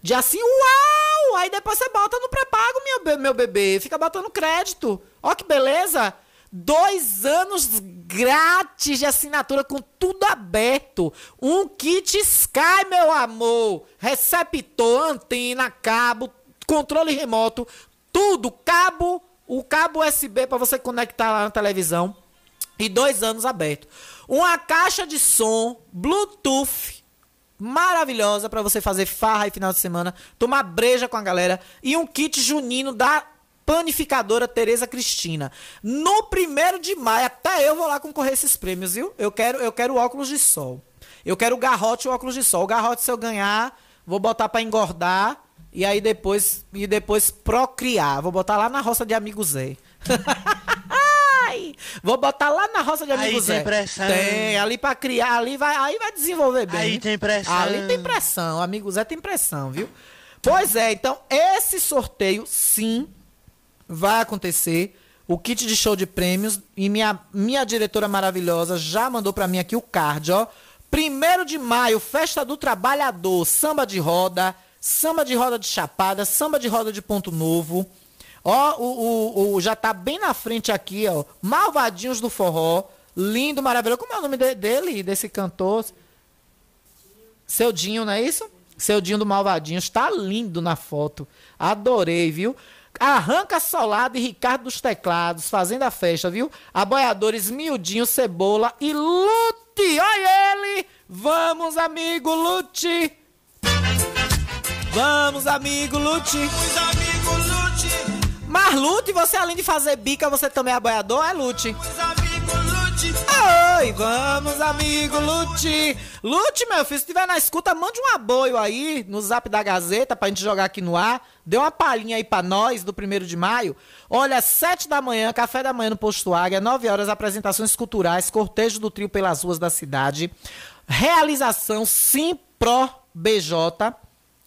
S5: De assim, uau! Aí depois você bota no pré-pago, meu, meu bebê. Fica botando crédito. Ó que beleza! Dois anos grátis de assinatura com tudo aberto. Um kit Sky, meu amor. Receptor, antena, cabo, controle remoto, tudo. Cabo, o cabo USB para você conectar lá na televisão. E dois anos aberto. Uma caixa de som, Bluetooth, maravilhosa para você fazer farra e final de semana, tomar breja com a galera. E um kit junino da panificadora Tereza Cristina. No primeiro de maio, até eu vou lá concorrer esses prêmios, viu? Eu quero, eu quero óculos de sol. Eu quero o garrote e o óculos de sol. O garrote, se eu ganhar, vou botar para engordar e aí depois e depois procriar. Vou botar lá na roça de amigo Zé. Vou botar lá na roça de
S11: Aí
S5: amigos
S11: tem
S5: Zé.
S11: pressão.
S5: Tem, ali pra criar, ali vai, aí vai desenvolver bem.
S11: Aí tem pressão.
S5: Ali tem pressão, amigo Zé tem pressão, viu? Pois é, então esse sorteio sim vai acontecer. O kit de show de prêmios e minha, minha diretora maravilhosa já mandou pra mim aqui o card, ó. Primeiro de maio, festa do trabalhador, samba de roda, samba de roda de chapada, samba de roda de ponto novo. Ó, o, o, o- já tá bem na frente aqui, ó. Malvadinhos do forró, lindo, maravilhoso. Como é o nome de- dele, desse cantor? Seu Dinho, não é isso? Seu Dinho do Malvadinhos. Tá lindo na foto. Adorei, viu? Arranca Solado e Ricardo dos Teclados fazendo a festa, viu? Aboiadores Miudinho, Cebola e Lute. Olha ele! Vamos, amigo Lute! Vamos, amigo Lute! Vamos, amigo Lute! Mas Lute, você além de fazer bica, você também é aboiador? É Lute. Oi, vamos, amigo Lute. Lute, meu filho, se estiver na escuta, mande um aboio aí no zap da Gazeta pra gente jogar aqui no ar. Dê uma palhinha aí pra nós do primeiro de maio. Olha, sete da manhã, café da manhã no Posto Águia, nove horas, apresentações culturais, cortejo do trio pelas ruas da cidade. Realização Simpro BJ.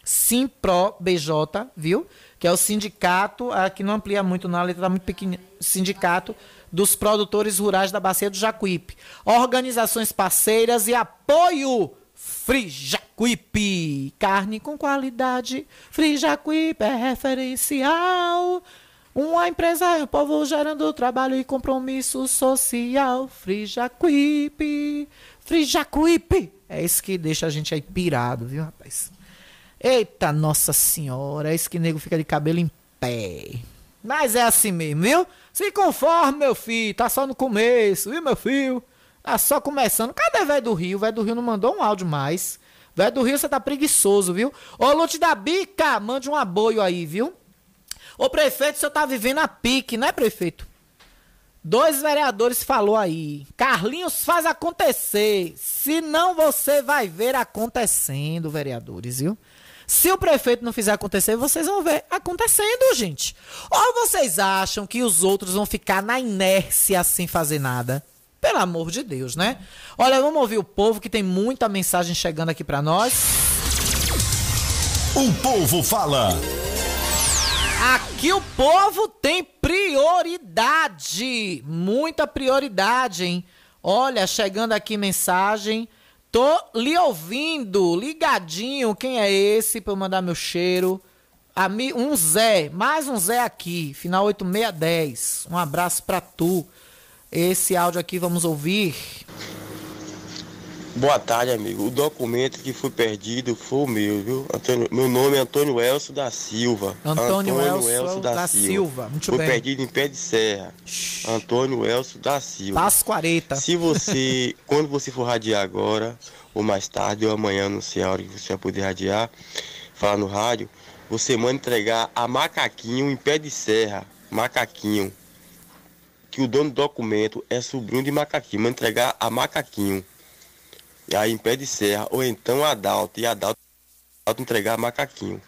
S5: Simpro BJ, viu? Que é o sindicato, aqui não amplia muito, não, a letra tá muito pequena. Sindicato dos produtores rurais da Bacia do Jacuípe. Organizações parceiras e apoio. Free. Carne com qualidade. Free é referencial. Uma empresa, o povo gerando trabalho e compromisso social. Free Jacuípe. É isso que deixa a gente aí pirado, viu, rapaz? Eita, nossa senhora, é isso que nego fica de cabelo em pé. Mas é assim mesmo, viu? Se conforme, meu filho, tá só no começo, viu, meu filho? Tá só começando. Cadê velho do Rio? Velho do Rio não mandou um áudio mais. Velho do Rio, você tá preguiçoso, viu? Ô, Lute da Bica, mande um aboio aí, viu? Ô, prefeito, senhor tá vivendo a pique, né, prefeito? Dois vereadores falou aí. Carlinhos faz acontecer. Senão você vai ver acontecendo, vereadores, viu? Se o prefeito não fizer acontecer, vocês vão ver acontecendo, gente. Ou vocês acham que os outros vão ficar na inércia sem fazer nada? Pelo amor de Deus, né? Olha, vamos ouvir o povo que tem muita mensagem chegando aqui pra nós.
S7: O povo fala.
S5: Aqui o povo tem prioridade, muita prioridade, hein? Olha, chegando aqui mensagem, tô lhe ouvindo, ligadinho, quem é esse pra eu mandar meu cheiro? Um Zé, mais um Zé aqui, final 8610, um abraço pra tu. Esse áudio aqui vamos ouvir.
S15: Boa tarde, amigo. O documento que foi perdido foi o meu, viu? Antônio, meu nome é Antônio Elcio da Silva.
S5: Antônio Elcio da Silva. Muito
S15: foi
S5: bem.
S15: perdido em pé de serra. Antônio Elcio da Silva.
S5: Pascoareta.
S15: Se você, quando você for radiar agora, ou mais tarde, ou amanhã, não sei a hora que você vai poder radiar, falar no rádio, você manda entregar a Macaquinho em pé de serra. Macaquinho. Que o dono do documento é sobrinho de Macaquinho. Manda entregar a Macaquinho. E aí em pé de serra, ou então Adalto, e Adalto, Adalto entregar macaquinho.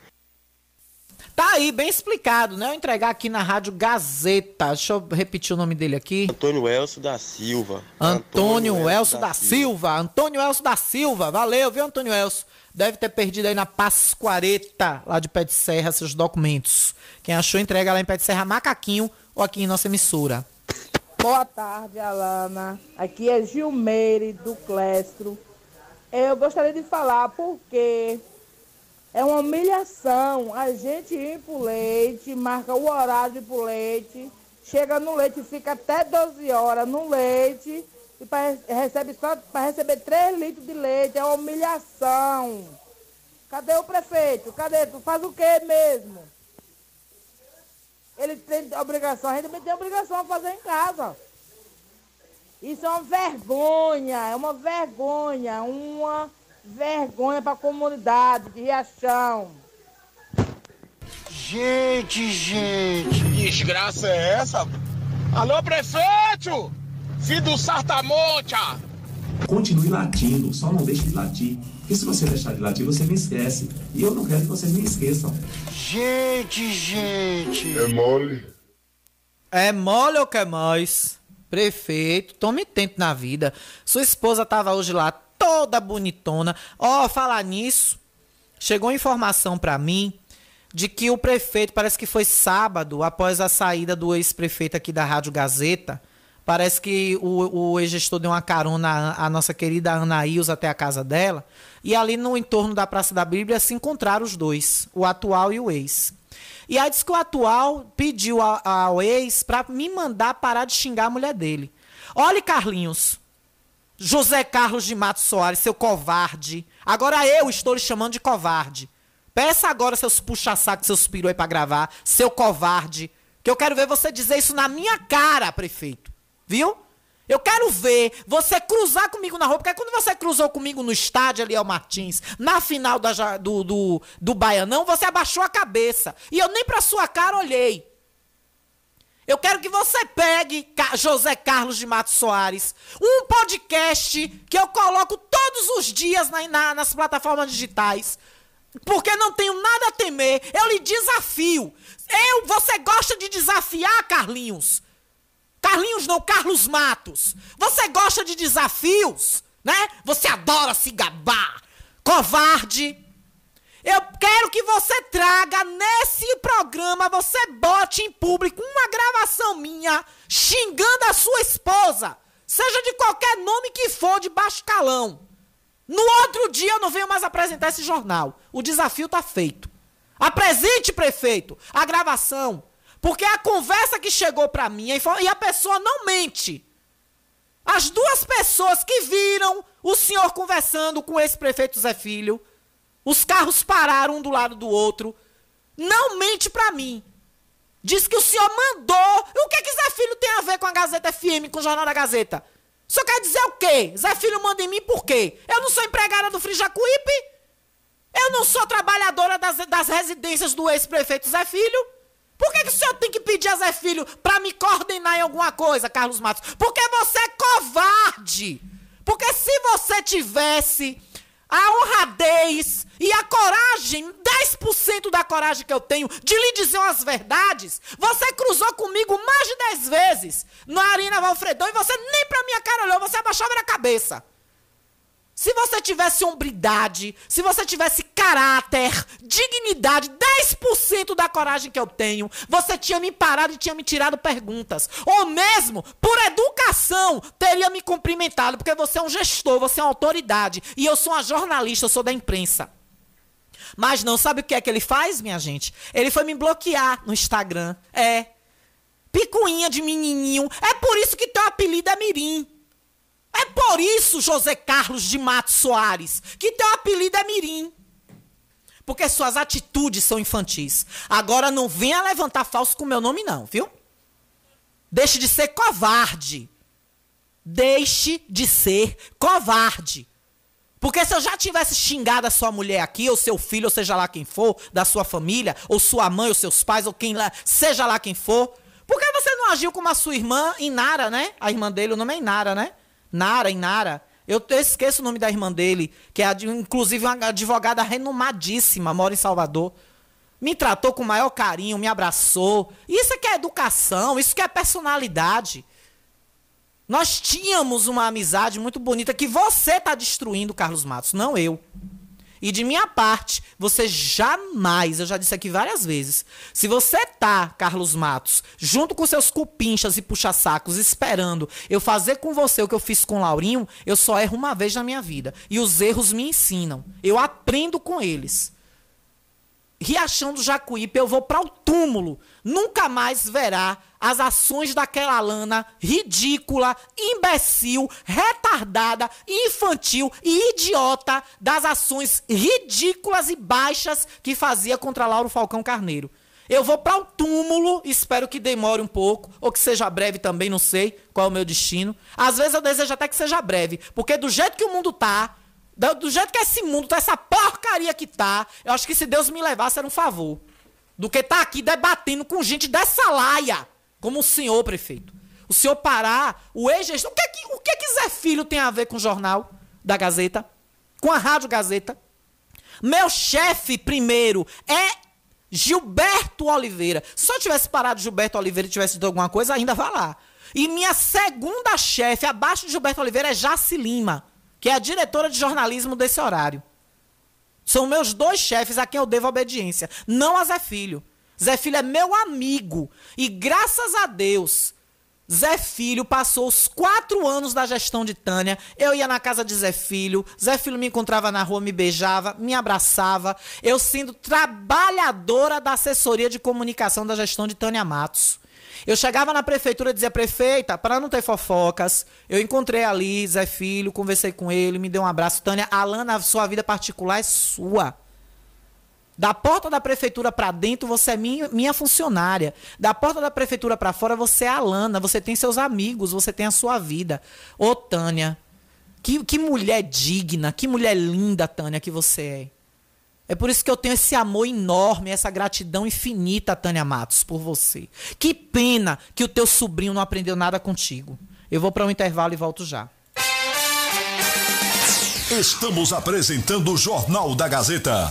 S5: Tá aí, bem explicado, né? Eu entregar aqui na Rádio Gazeta. Deixa eu repetir o nome dele aqui.
S15: Antônio Elcio da Silva.
S5: Antônio Elcio da Silva. Antônio Elcio da Silva. Valeu, viu, Antônio Elcio? Deve ter perdido aí na Pascoareta, lá de Pé de Serra, seus documentos. Quem achou, entrega lá em Pé de Serra Macaquinho ou aqui em nossa emissora.
S16: Boa tarde, Alana. Aqui é Gilmeire do Clestro. Eu gostaria de falar porque é uma humilhação a gente ir pro leite, marca o horário pro leite, chega no leite, fica até 12 horas no leite e pra, recebe só para receber 3 litros de leite. É uma humilhação. Cadê o prefeito? Cadê? Tu faz o quê mesmo? Ele tem obrigação, a gente também tem obrigação de fazer em casa. Isso é uma vergonha, é uma vergonha, uma vergonha para a comunidade de Riachão.
S11: Gente, gente.
S17: Que desgraça é essa? Alô, prefeito! Filho do Sartamonte!
S18: Continue latindo, só não deixe de latir. Porque se você deixar de latir, você me esquece. E eu não quero que vocês me esqueçam.
S11: Gente, gente.
S12: É mole.
S5: É mole ou quer mais? Prefeito, tome tempo na vida. Sua esposa tava hoje lá toda bonitona. Ó, oh, falar nisso, chegou informação para mim de que o prefeito, parece que foi sábado, após a saída do ex-prefeito aqui da Rádio Gazeta, parece que o, o ex-gestor deu uma carona à, à nossa querida Ana Ilza até a casa dela, e ali no entorno da Praça da Bíblia se encontraram os dois, o atual e o ex. E aí diz que o atual pediu ao, ao ex para me mandar parar de xingar a mulher dele. Olhe, Carlinhos, José Carlos de Matos Soares, seu covarde. Agora eu estou lhe chamando de covarde. Peça agora seus puxa-sacos, seus piru aí pra gravar, seu covarde. Que eu quero ver você dizer isso na minha cara, prefeito. Viu? Eu quero ver você cruzar comigo na rua, porque quando você cruzou comigo no estádio ali ao Martins, na final da, do, do, do Baianão, você abaixou a cabeça. E eu nem pra sua cara olhei. Eu quero que você pegue José Carlos de Matos Soares, um podcast que eu coloco todos os dias na, na, nas plataformas digitais, porque não tenho nada a temer. Eu lhe desafio. Eu, você gosta de desafiar, Carlinhos? Carlinhos não, Carlos Matos. Você gosta de desafios, né? Você adora se gabar. Covarde. Eu quero que você traga nesse programa, você bote em público uma gravação minha xingando a sua esposa. Seja de qualquer nome que for, de baixo calão. No outro dia eu não venho mais apresentar esse jornal. O desafio tá feito. Apresente, prefeito, a gravação. Porque a conversa que chegou para mim e a pessoa não mente. As duas pessoas que viram o senhor conversando com esse prefeito Zé Filho, os carros pararam um do lado do outro, não mente para mim. Diz que o senhor mandou. O que, que Zé Filho tem a ver com a Gazeta FM, com o Jornal da Gazeta? Só quer dizer o quê? Zé Filho manda em mim por quê? Eu não sou empregada do Frijacuípe? Eu não sou trabalhadora das, das residências do ex-prefeito Zé Filho? Por que, que o senhor tem que pedir a Zé Filho para me coordenar em alguma coisa, Carlos Matos? Porque você é covarde. Porque se você tivesse a honradez e a coragem, 10% da coragem que eu tenho de lhe dizer as verdades, você cruzou comigo mais de 10 vezes na Arena Valfredão e você nem pra minha cara olhou, você abaixava a cabeça. Se você tivesse hombridade, se você tivesse caráter, dignidade, 10% da coragem que eu tenho, você tinha me parado e tinha me tirado perguntas. Ou mesmo, por educação, teria me cumprimentado, porque você é um gestor, você é uma autoridade. E eu sou uma jornalista, eu sou da imprensa. Mas não sabe o que é que ele faz, minha gente? Ele foi me bloquear no Instagram. É. Picuinha de menininho. É por isso que teu apelido é Mirim. É por isso, José Carlos de Matos Soares, que teu apelido é Mirim. Porque suas atitudes são infantis. Agora não venha levantar falso com meu nome, não, viu? Deixe de ser covarde. Deixe de ser covarde. Porque se eu já tivesse xingado a sua mulher aqui, ou seu filho, ou seja lá quem for, da sua família, ou sua mãe, ou seus pais, ou quem lá, seja lá quem for, por que você não agiu como a sua irmã, Inara, né? A irmã dele, o nome é Inara, né? Nara, Inara. Eu, eu esqueço o nome da irmã dele, que é inclusive uma advogada renomadíssima, mora em Salvador. Me tratou com o maior carinho, me abraçou. Isso é que é educação, isso que é personalidade. Nós tínhamos uma amizade muito bonita que você está destruindo, Carlos Matos, não eu. E de minha parte, você jamais, eu já disse aqui várias vezes, se você tá, Carlos Matos, junto com seus cupinchas e puxa-sacos, esperando eu fazer com você o que eu fiz com o Laurinho, eu só erro uma vez na minha vida. E os erros me ensinam. Eu aprendo com eles. Riachão do Jacuípe, eu vou para o túmulo. Nunca mais verá as ações daquela lana ridícula, imbecil, retardada, infantil e idiota das ações ridículas e baixas que fazia contra Lauro Falcão Carneiro. Eu vou para o túmulo, espero que demore um pouco, ou que seja breve também, não sei qual é o meu destino. Às vezes eu desejo até que seja breve, porque do jeito que o mundo tá, do, jeito que esse mundo essa porcaria que tá, eu acho que se Deus me levasse era um favor. Do que tá aqui debatendo com gente dessa laia, como o senhor prefeito. O senhor parar, o ex-gestor. O, que, que, o que, que Zé Filho tem a ver com o jornal da Gazeta? Com a Rádio Gazeta? Meu chefe primeiro é Gilberto Oliveira. Se eu tivesse parado Gilberto Oliveira e tivesse dito alguma coisa, ainda vá lá. E minha segunda chefe, abaixo de Gilberto Oliveira, é Jaci Lima, que é a diretora de jornalismo desse horário. São meus dois chefes a quem eu devo obediência, não a Zé Filho. Zé Filho é meu amigo. E graças a Deus, Zé Filho passou os quatro anos da gestão de Tânia. Eu ia na casa de Zé Filho. Zé Filho me encontrava na rua, me beijava, me abraçava. Eu sendo trabalhadora da assessoria de comunicação da gestão de Tânia Matos. Eu chegava na prefeitura e dizia, prefeita, para não ter fofocas, eu encontrei ali Zé Filho, conversei com ele, me deu um abraço. Tânia, Alana, sua vida particular é sua. Da porta da prefeitura para dentro, você é minha, minha funcionária. Da porta da prefeitura para fora, você é Alana. Você tem seus amigos, você tem a sua vida. Ô, Tânia, que, que mulher digna, que mulher linda, Tânia, que você é. É por isso que eu tenho esse amor enorme, essa gratidão infinita, Tânia Matos, por você. Que pena que o teu sobrinho não aprendeu nada contigo. Eu vou para um intervalo e volto já.
S7: Estamos apresentando o Jornal da Gazeta.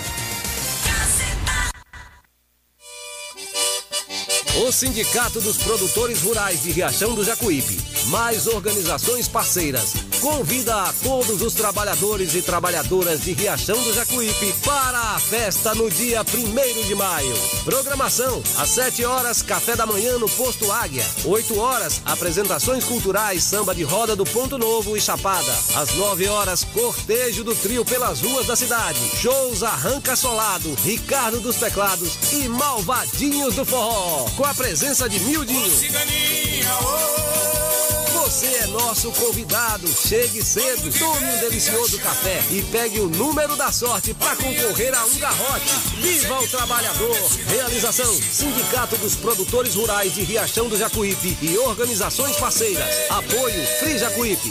S8: O Sindicato dos Produtores Rurais de Riachão do Jacuípe, mais organizações parceiras, convida a todos os trabalhadores e trabalhadoras de Riachão do Jacuípe para a festa no dia 1 de maio. Programação: às 7 horas, café da manhã no Posto Águia. 8 horas, apresentações culturais, samba de roda do Ponto Novo e Chapada. Às 9 horas, cortejo do trio pelas ruas da cidade. Shows Arranca Solado, Ricardo dos Teclados e Malvadinhos do Forró. A presença de Mildinho. Você é nosso convidado. Chegue cedo, tome um delicioso café e pegue o número da sorte para concorrer a um garrote. Viva o trabalhador! Realização: Sindicato dos Produtores Rurais de Riachão do Jacuípe e organizações parceiras. Apoio Free Jacuípe.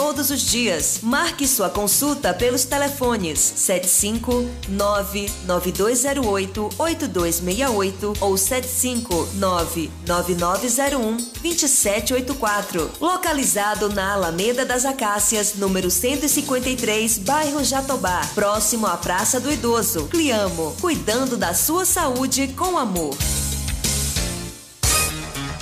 S19: todos os dias. Marque sua consulta pelos telefones 75992088268 ou 75999012784. Localizado na Alameda das Acácias, número 153, bairro Jatobá, próximo à Praça do Idoso. Cliamo, cuidando da sua saúde com amor.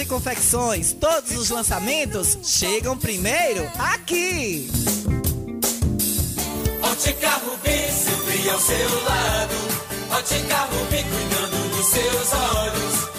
S5: e Confecções. Todos os lançamentos chegam primeiro aqui.
S20: Ótica Rubi, sempre ao seu lado. Ótica Rubi, cuidando dos seus olhos.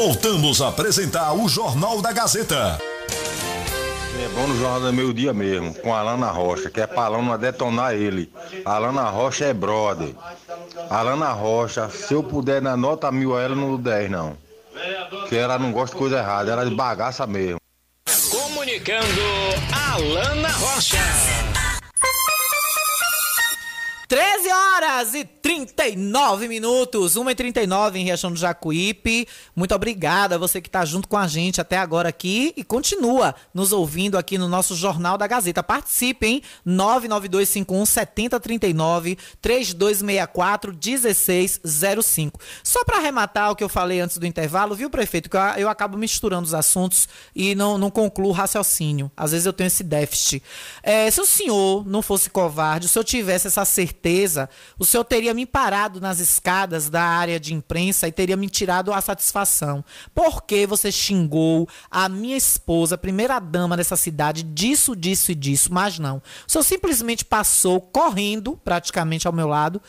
S7: Voltamos a apresentar o Jornal da Gazeta.
S21: É bom no Jornal do Meio Dia mesmo, com a Alana Rocha, que é pra Alana detonar ele. A Alana Rocha é brother. A Alana Rocha, se eu puder dar nota mil a ela, não dou 10 não. Que ela não gosta de coisa errada, ela é de bagaça mesmo.
S4: Comunicando Alana Rocha.
S5: 13 horas e 39 minutos, 1h39 em Riachão do Jacuípe. Muito obrigada a você que está junto com a gente até agora aqui e continua nos ouvindo aqui no nosso Jornal da Gazeta. Participe, hein? 99251 7039 3264 1605. Só para arrematar o que eu falei antes do intervalo, viu, prefeito? Que eu, eu acabo misturando os assuntos e não, não concluo o raciocínio. Às vezes eu tenho esse déficit. É, se o senhor não fosse covarde, se eu tivesse essa certeza o senhor teria me parado nas escadas da área de imprensa e teria me tirado a satisfação. Por que você xingou a minha esposa, primeira dama dessa cidade, disso, disso e disso? Mas não. O senhor simplesmente passou correndo, praticamente ao meu lado,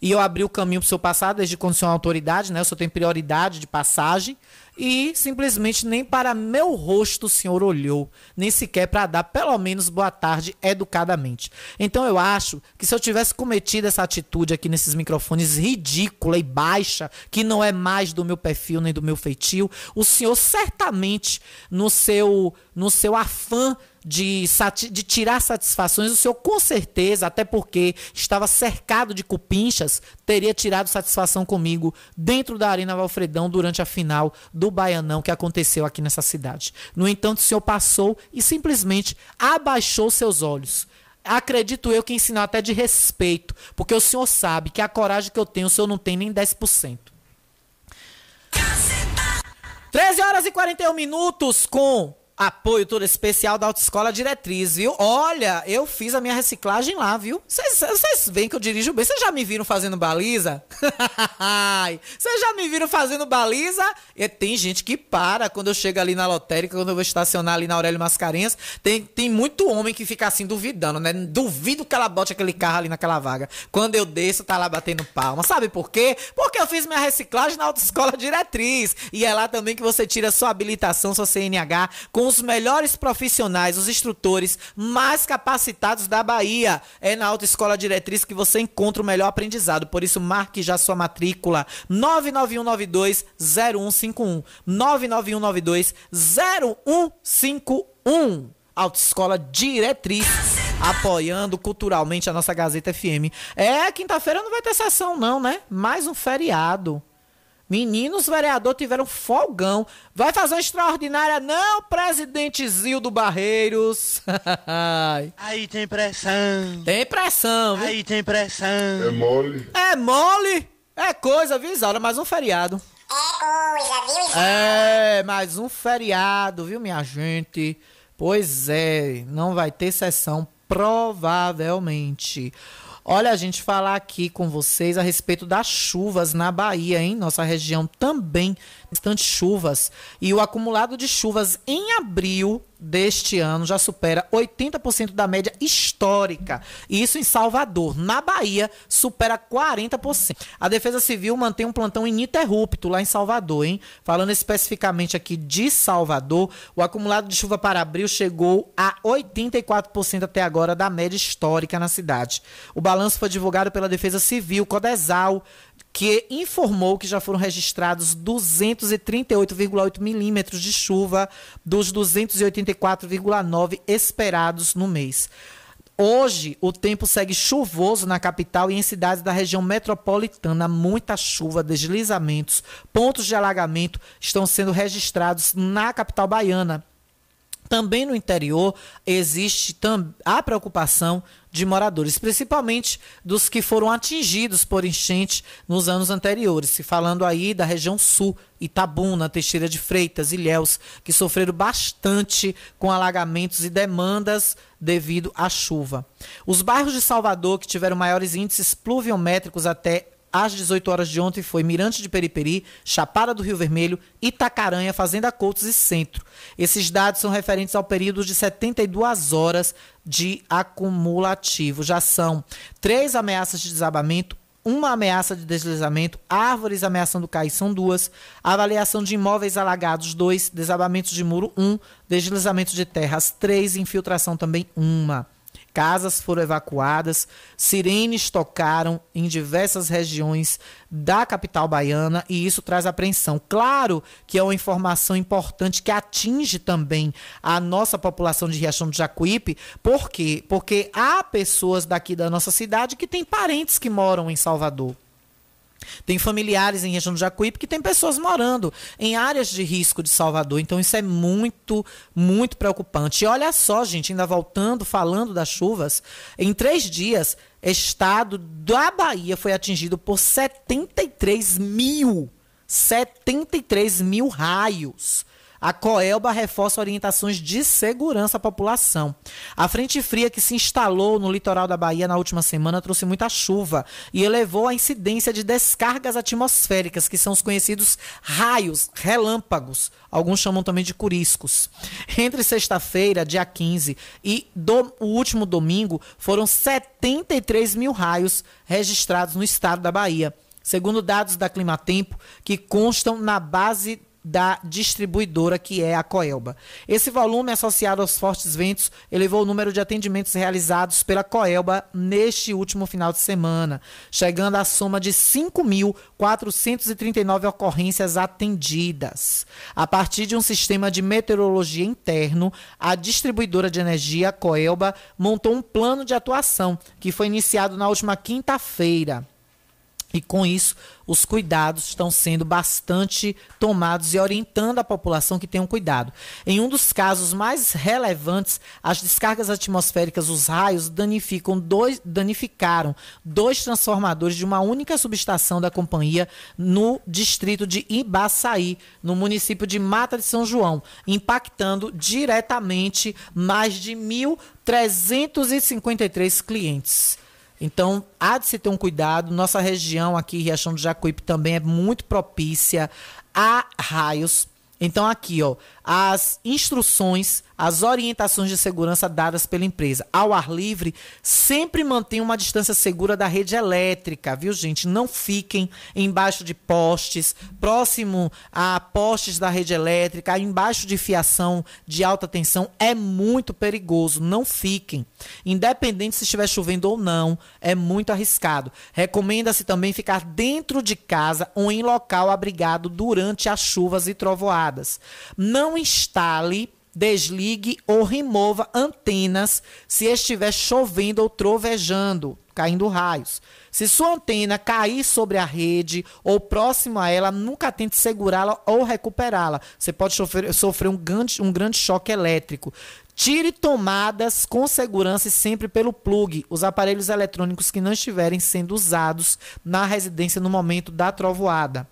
S5: e eu abri o caminho para o senhor passar, desde quando o senhor é autoridade, né? O senhor tem prioridade de passagem e simplesmente nem para meu rosto o senhor olhou, nem sequer para dar pelo menos boa tarde educadamente. Então eu acho que se eu tivesse cometido essa atitude aqui nesses microfones ridícula e baixa, que não é mais do meu perfil nem do meu feitio, o senhor certamente no seu no seu afã de, de, tirar satisfações, o senhor com certeza, até porque estava cercado de cupinchas, teria tirado satisfação comigo dentro da Arena Valfredão durante a final do Baianão que aconteceu aqui nessa cidade. No entanto, o senhor passou e simplesmente abaixou seus olhos. Acredito eu que ensinou até de respeito, porque o senhor sabe que a coragem que eu tenho, o senhor não tem nem 10%. 13 horas e 41 minutos com Apoio todo especial da Autoescola Diretriz, viu? Olha, eu fiz a minha reciclagem lá, viu? Vocês veem que eu dirijo bem. Vocês já me viram fazendo baliza? Vocês já me viram fazendo baliza? E tem gente que para quando eu chego ali na lotérica, quando eu vou estacionar ali na Aurélio Mascarenhas. Tem, tem muito homem que fica assim duvidando, né? Duvido que ela bote aquele carro ali naquela vaga. Quando eu desço, tá lá batendo palma. Sabe por quê? Porque eu fiz minha reciclagem na Autoescola Diretriz. E é lá também que você tira sua habilitação, sua CNH, com os melhores profissionais, os instrutores mais capacitados da Bahia. É na Autoescola Diretriz que você encontra o melhor aprendizado. Por isso, marque já sua matrícula 99192 0151. 99192 0151. Autoescola Diretriz apoiando culturalmente a nossa Gazeta FM. É, quinta-feira não vai ter sessão não, né? Mais um feriado. Meninos vereador tiveram folgão. Vai fazer uma extraordinária, não, presidente Zildo Barreiros.
S11: Aí tem pressão.
S5: Tem pressão, viu?
S11: Aí tem pressão.
S12: É mole.
S5: É mole? É coisa, viu, Isaura? Mais um feriado.
S14: É coisa, viu, Isaura?
S5: É, mais um feriado, viu, minha gente? Pois é, não vai ter sessão, provavelmente. Olha, a gente falar aqui com vocês a respeito das chuvas na Bahia, hein? Nossa região também bastante chuvas. E o acumulado de chuvas em abril deste ano já supera 80% da média histórica. E isso em Salvador. Na Bahia, supera 40%. A Defesa Civil mantém um plantão ininterrupto lá em Salvador, hein? Falando especificamente aqui de Salvador, o acumulado de chuva para abril chegou a 84% até agora da média histórica na cidade. O balanço foi divulgado pela Defesa Civil, Codesal, que informou que já foram registrados 238,8 milímetros de chuva dos 284,9 esperados no mês. Hoje, o tempo segue chuvoso na capital e em cidades da região metropolitana. Muita chuva, deslizamentos, pontos de alagamento estão sendo registrados na capital baiana. Também no interior existe a preocupação de moradores, principalmente dos que foram atingidos por enchente nos anos anteriores, se falando aí da região sul, Itabuna, Teixeira de Freitas, Ilhéus, que sofreram bastante com alagamentos e demandas devido à chuva. Os bairros de Salvador que tiveram maiores índices pluviométricos até às 18 horas de ontem foi Mirante de Periperi, Chapada do Rio Vermelho, Itacaranha, Fazenda Coutos e Centro. Esses dados são referentes ao período de 72 horas de acumulativo. Já são três ameaças de desabamento, uma ameaça de deslizamento, árvores ameaçando cair são duas, avaliação de imóveis alagados, dois, desabamentos de muro, um, deslizamento de terras, três, infiltração também, uma. Casas foram evacuadas, sirenes tocaram em diversas regiões da capital baiana e isso traz apreensão. Claro que é uma informação importante que atinge também a nossa população de Riachão do Jacuípe, por quê? Porque há pessoas daqui da nossa cidade que têm parentes que moram em Salvador. Tem familiares em região do Jacuípe que tem pessoas morando em áreas de risco de Salvador. Então isso é muito, muito preocupante. E olha só, gente, ainda voltando, falando das chuvas, em três dias, estado da Bahia foi atingido por 73 mil, 73 mil raios. A Coelba reforça orientações de segurança à população. A frente fria que se instalou no litoral da Bahia na última semana trouxe muita chuva e elevou a incidência de descargas atmosféricas, que são os conhecidos raios, relâmpagos. Alguns chamam também de curiscos. Entre sexta-feira, dia 15, e do, o último domingo, foram 73 mil raios registrados no estado da Bahia segundo dados da Climatempo, que constam na base da distribuidora que é a Coelba. Esse volume associado aos fortes ventos elevou o número de atendimentos realizados pela Coelba neste último final de semana, chegando à soma de 5.439 ocorrências atendidas. A partir de um sistema de meteorologia interno, a distribuidora de energia Coelba montou um plano de atuação que foi iniciado na última quinta-feira. E com isso, os cuidados estão sendo bastante tomados e orientando a população que tenham cuidado. Em um dos casos mais relevantes, as descargas atmosféricas, os raios, danificam dois, danificaram dois transformadores de uma única subestação da companhia no distrito de Ibaçaí, no município de Mata de São João, impactando diretamente mais de 1.353 clientes. Então, há de se ter um cuidado. Nossa região aqui, Riachão do Jacuípe, também é muito propícia a raios. Então, aqui, ó, as instruções, as orientações de segurança dadas pela empresa ao ar livre, sempre mantenham uma distância segura da rede elétrica, viu, gente? Não fiquem embaixo de postes, próximo a postes da rede elétrica, embaixo de fiação de alta tensão, é muito perigoso. Não fiquem. Independente se estiver chovendo ou não, é muito arriscado. Recomenda-se também ficar dentro de casa ou em local abrigado durante as chuvas e trovoadas. Não instale, desligue ou remova antenas se estiver chovendo ou trovejando, caindo raios. Se sua antena cair sobre a rede ou próximo a ela, nunca tente segurá-la ou recuperá-la. Você pode sofrer, sofrer um, grande, um grande choque elétrico. Tire tomadas com segurança e sempre pelo plug. Os aparelhos eletrônicos que não estiverem sendo usados na residência no momento da trovoada.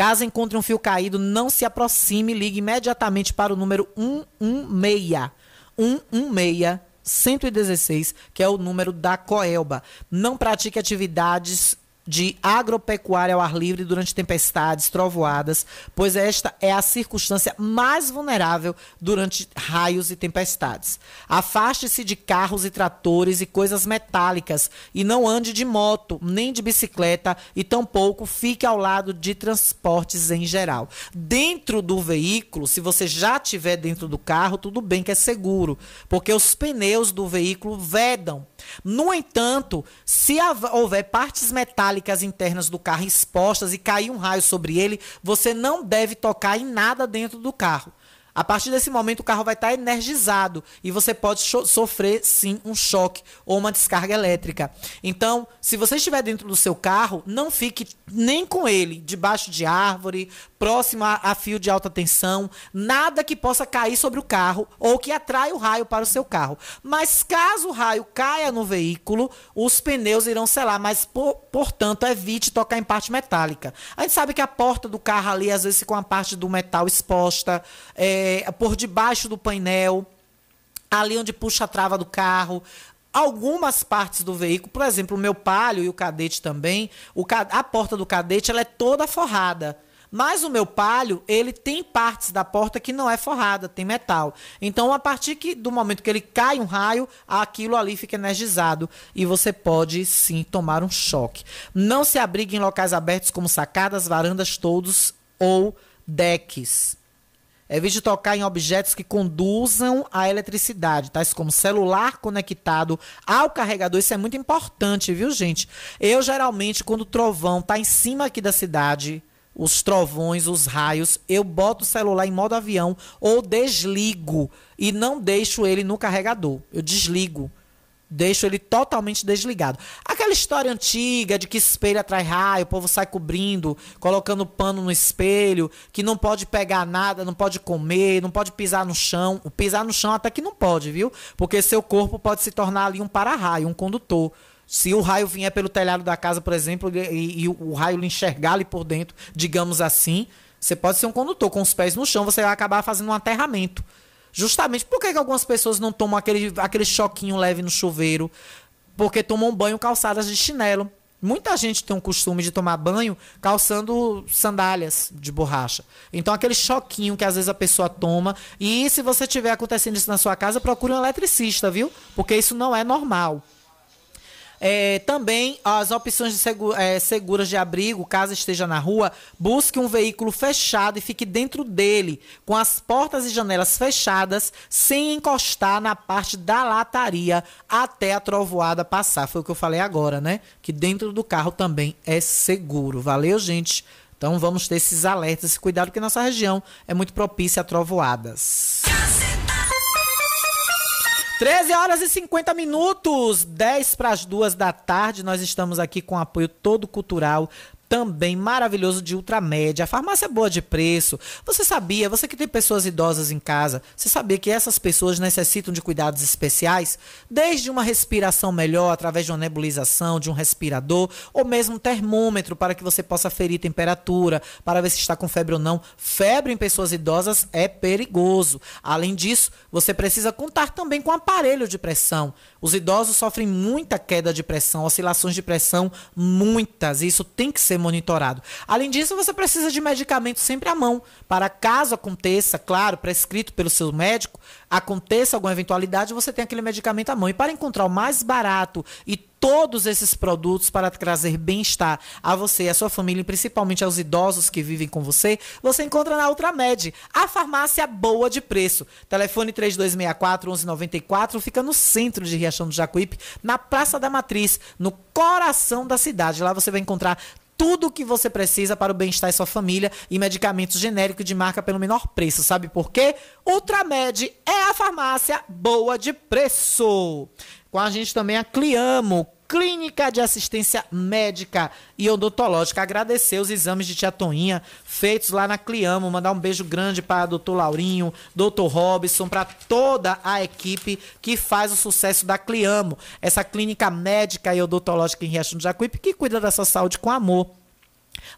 S5: Caso encontre um fio caído, não se aproxime, ligue imediatamente para o número 116. 116 116, que é o número da Coelba. Não pratique atividades de agropecuária ao ar livre durante tempestades, trovoadas, pois esta é a circunstância mais vulnerável durante raios e tempestades. Afaste-se de carros e tratores e coisas metálicas e não ande de moto, nem de bicicleta e tampouco fique ao lado de transportes em geral. Dentro do veículo, se você já estiver dentro do carro, tudo bem que é seguro, porque os pneus do veículo vedam no entanto, se houver partes metálicas internas do carro expostas e cair um raio sobre ele, você não deve tocar em nada dentro do carro. A partir desse momento, o carro vai estar energizado e você pode sofrer, sim, um choque ou uma descarga elétrica. Então, se você estiver dentro do seu carro, não fique nem com ele debaixo de árvore, próximo a, a fio de alta tensão, nada que possa cair sobre o carro ou que atraia o raio para o seu carro. Mas caso o raio caia no veículo, os pneus irão selar, mas, por, portanto, evite tocar em parte metálica. A gente sabe que a porta do carro ali, às vezes, com a parte do metal exposta. É, é, por debaixo do painel, ali onde puxa a trava do carro. Algumas partes do veículo, por exemplo, o meu palio e o cadete também, o, a porta do cadete ela é toda forrada. Mas o meu palho, ele tem partes da porta que não é forrada, tem metal. Então, a partir que, do momento que ele cai um raio, aquilo ali fica energizado e você pode sim tomar um choque. Não se abrigue em locais abertos como sacadas, varandas, todos ou decks. Evite tocar em objetos que conduzam a eletricidade, tais como celular conectado ao carregador. Isso é muito importante, viu, gente? Eu geralmente, quando o trovão tá em cima aqui da cidade, os trovões, os raios, eu boto o celular em modo avião ou desligo e não deixo ele no carregador. Eu desligo Deixo ele totalmente desligado. Aquela história antiga de que espelho atrai raio, o povo sai cobrindo, colocando pano no espelho, que não pode pegar nada, não pode comer, não pode pisar no chão. O pisar no chão até que não pode, viu? Porque seu corpo pode se tornar ali um para-raio, um condutor. Se o raio vier pelo telhado da casa, por exemplo, e, e o raio lhe enxergar ali por dentro, digamos assim, você pode ser um condutor. Com os pés no chão, você vai acabar fazendo um aterramento. Justamente por que, que algumas pessoas não tomam aquele, aquele choquinho leve no chuveiro? Porque tomam banho calçadas de chinelo. Muita gente tem o costume de tomar banho calçando sandálias de borracha. Então, aquele choquinho que às vezes a pessoa toma. E se você tiver acontecendo isso na sua casa, procure um eletricista, viu? Porque isso não é normal. É, também as opções de é, seguras de abrigo, caso esteja na rua, busque um veículo fechado e fique dentro dele, com as portas e janelas fechadas, sem encostar na parte da lataria até a trovoada passar. Foi o que eu falei agora, né? Que dentro do carro também é seguro. Valeu, gente? Então vamos ter esses alertas e cuidado, porque nossa região é muito propícia a trovoadas. 13 horas e 50 minutos, 10 para as 2 da tarde. Nós estamos aqui com apoio todo cultural também maravilhoso de ultramédia. A farmácia é boa de preço. Você sabia, você que tem pessoas idosas em casa, você sabia que essas pessoas necessitam de cuidados especiais? Desde uma respiração melhor através de uma nebulização, de um respirador, ou mesmo um termômetro para que você possa ferir temperatura, para ver se está com febre ou não. Febre em pessoas idosas é perigoso. Além disso, você precisa contar também com aparelho de pressão. Os idosos sofrem muita queda de pressão, oscilações de pressão, muitas, e isso tem que ser monitorado. Além disso, você precisa de medicamentos sempre à mão, para caso aconteça, claro, prescrito pelo seu médico, aconteça alguma eventualidade, você tem aquele medicamento à mão. E para encontrar o mais barato e todos esses produtos para trazer bem-estar a você e sua família, e principalmente aos idosos que vivem com você, você encontra na Ultramed, a farmácia boa de preço. Telefone 3264 1194, fica no centro de Riachão do Jacuípe, na Praça da Matriz, no coração da cidade. Lá você vai encontrar tudo o que você precisa para o bem-estar e sua família e medicamentos genéricos de marca pelo menor preço. Sabe por quê? Ultramed é a farmácia boa de preço. Com a gente também a Cliamo, Clínica de Assistência Médica e Odontológica. Agradecer os exames de tia Toinha feitos lá na Cliamo. Mandar um beijo grande para doutor Laurinho, doutor Robson, para toda a equipe que faz o sucesso da Cliamo. Essa clínica médica e odontológica em Riachão do Jacuípe que cuida da sua saúde com amor.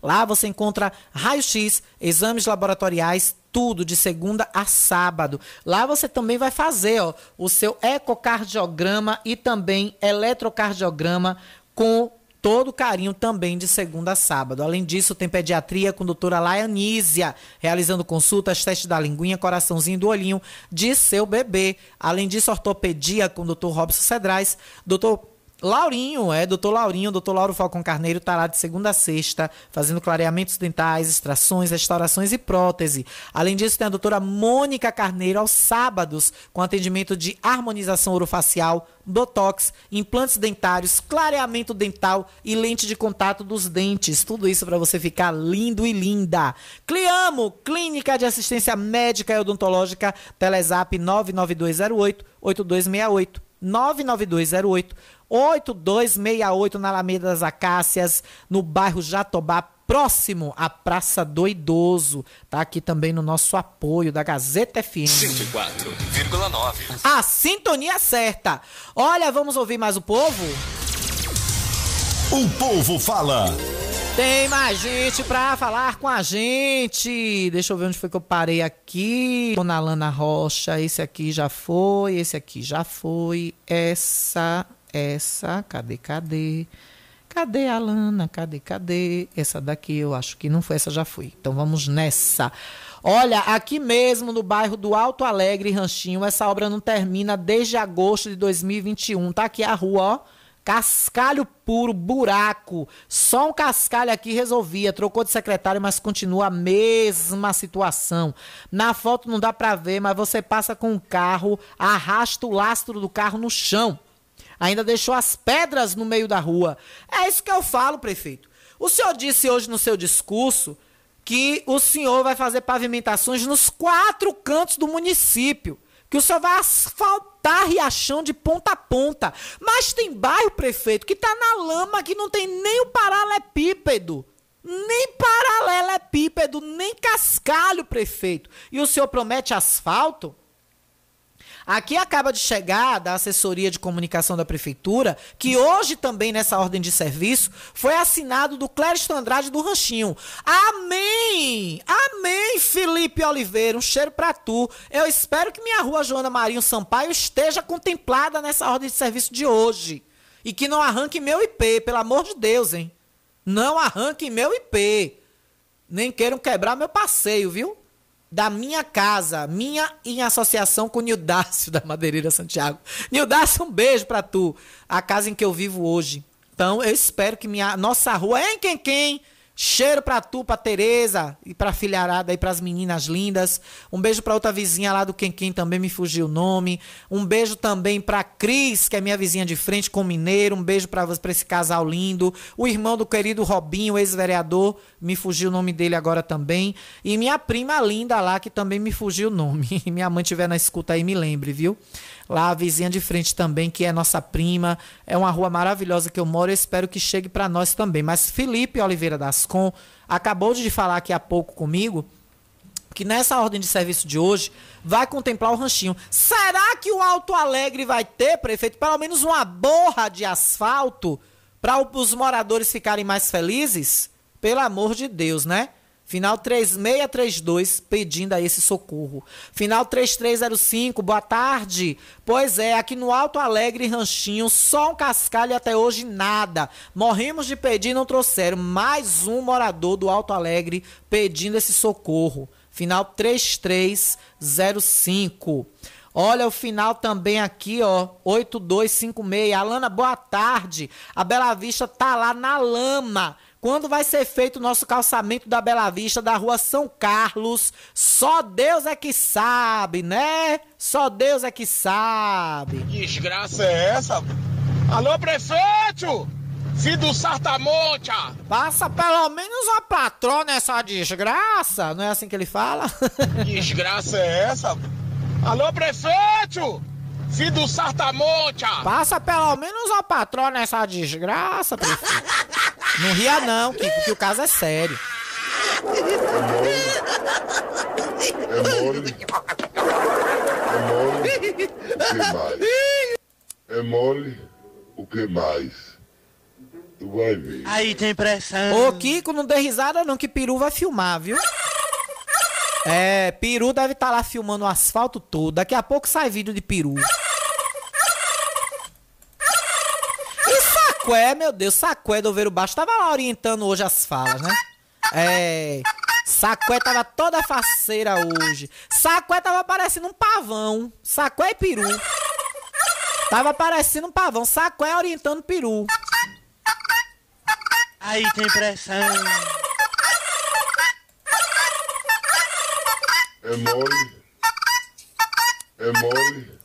S5: Lá você encontra raio-x, exames laboratoriais, tudo de segunda a sábado. Lá você também vai fazer ó, o seu ecocardiograma e também eletrocardiograma com todo carinho também de segunda a sábado. Além disso, tem pediatria com doutora Laianísia, realizando consultas, testes da linguinha, coraçãozinho do olhinho de seu bebê. Além disso, ortopedia com doutor Robson Cedrais, doutor Laurinho, é, doutor Laurinho, doutor Lauro Falcão Carneiro tá lá de segunda a sexta, fazendo clareamentos dentais, extrações, restaurações e prótese. Além disso, tem a doutora Mônica Carneiro aos sábados, com atendimento de harmonização orofacial, botox, implantes dentários, clareamento dental e lente de contato dos dentes. Tudo isso para você ficar lindo e linda. Cliamo, Clínica de Assistência Médica e Odontológica, Telezap 99208 8268. 99208 8268 na Alameda das Acácias, no bairro Jatobá, próximo à Praça do Idoso. Tá aqui também no nosso apoio da Gazeta FM.
S22: 104,9.
S5: A sintonia certa. Olha, vamos ouvir mais o povo?
S7: O povo fala.
S5: Tem mais gente pra falar com a gente. Deixa eu ver onde foi que eu parei aqui. Dona Lana Rocha, esse aqui já foi, esse aqui já foi. Essa essa, cadê, cadê? Cadê a Lana? Cadê, cadê? Essa daqui eu acho que não foi, essa já foi. Então vamos nessa. Olha, aqui mesmo no bairro do Alto Alegre, Ranchinho, essa obra não termina desde agosto de 2021. Tá aqui a rua, ó. Cascalho puro, buraco. Só um cascalho aqui resolvia. Trocou de secretário, mas continua a mesma situação. Na foto não dá pra ver, mas você passa com o carro, arrasta o lastro do carro no chão. Ainda deixou as pedras no meio da rua. É isso que eu falo, prefeito. O senhor disse hoje no seu discurso que o senhor vai fazer pavimentações nos quatro cantos do município. Que o senhor vai asfaltar Riachão de ponta a ponta. Mas tem bairro, prefeito, que está na lama, que não tem nem o paralelepípedo. Nem paralelepípedo, nem cascalho, prefeito. E o senhor promete asfalto? Aqui acaba de chegar da assessoria de comunicação da prefeitura, que hoje também nessa ordem de serviço foi assinado do Clériston Andrade do Ranchinho. Amém! Amém, Felipe Oliveira, um cheiro pra tu. Eu espero que minha rua Joana Marinho Sampaio esteja contemplada nessa ordem de serviço de hoje. E que não arranque meu IP, pelo amor de Deus, hein? Não arranque meu IP. Nem queiram quebrar meu passeio, viu? Da minha casa, minha em associação com o Nildácio da Madeireira Santiago. Nildácio, um beijo para tu, a casa em que eu vivo hoje. Então, eu espero que minha nossa rua, hein, quem quem? Cheiro pra tu, pra Tereza e pra filharada e pras meninas lindas. Um beijo pra outra vizinha lá do Quem, também me fugiu o nome. Um beijo também pra Cris, que é minha vizinha de frente com Mineiro. Um beijo pra, pra esse casal lindo. O irmão do querido Robinho, ex-vereador, me fugiu o nome dele agora também. E minha prima linda lá, que também me fugiu o nome. minha mãe estiver na escuta aí, me lembre, viu? Lá a vizinha de frente também, que é nossa prima. É uma rua maravilhosa que eu moro e espero que chegue para nós também. Mas Felipe Oliveira Dascon acabou de falar aqui há pouco comigo que nessa ordem de serviço de hoje vai contemplar o ranchinho. Será que o Alto Alegre vai ter, prefeito, pelo menos uma borra de asfalto para os moradores ficarem mais felizes? Pelo amor de Deus, né? Final 3632, pedindo a esse socorro. Final 3305, boa tarde. Pois é, aqui no Alto Alegre Ranchinho, só um cascalho até hoje nada. Morremos de pedir e não trouxeram. Mais um morador do Alto Alegre pedindo esse socorro. Final 3305. Olha o final também aqui, ó, 8256. Alana, boa tarde. A Bela Vista tá lá na lama quando vai ser feito o nosso calçamento da Bela Vista, da rua São Carlos? Só Deus é que sabe, né? Só Deus é que sabe.
S17: Que desgraça é essa? Alô, prefeito! Filho do Sartamonte!
S5: Passa pelo menos uma patrona nessa desgraça, não é assim que ele fala?
S17: Que desgraça é essa? Alô, prefeito! Filho do Sartamonte!
S5: Passa pelo menos uma patrona nessa desgraça, prefeito. Não ria não, Kiko, porque o caso é sério.
S12: É mole. É mole. É mole. O que mais? É mole. O que mais? Tu vai ver.
S11: Aí tem pressão.
S5: Ô, Kiko, não dê risada não, que Peru vai filmar, viu? É, Peru deve estar tá lá filmando o asfalto todo. Daqui a pouco sai vídeo de Peru. Sacué, meu Deus, Sacué do Oveiro Baixo tava lá orientando hoje as falas, né? É. Sacué tava toda faceira hoje. Sacué tava parecendo um pavão. Sacué e peru. Tava parecendo um pavão. Sacué orientando peru.
S11: Aí tem pressão.
S12: É mole. É mole.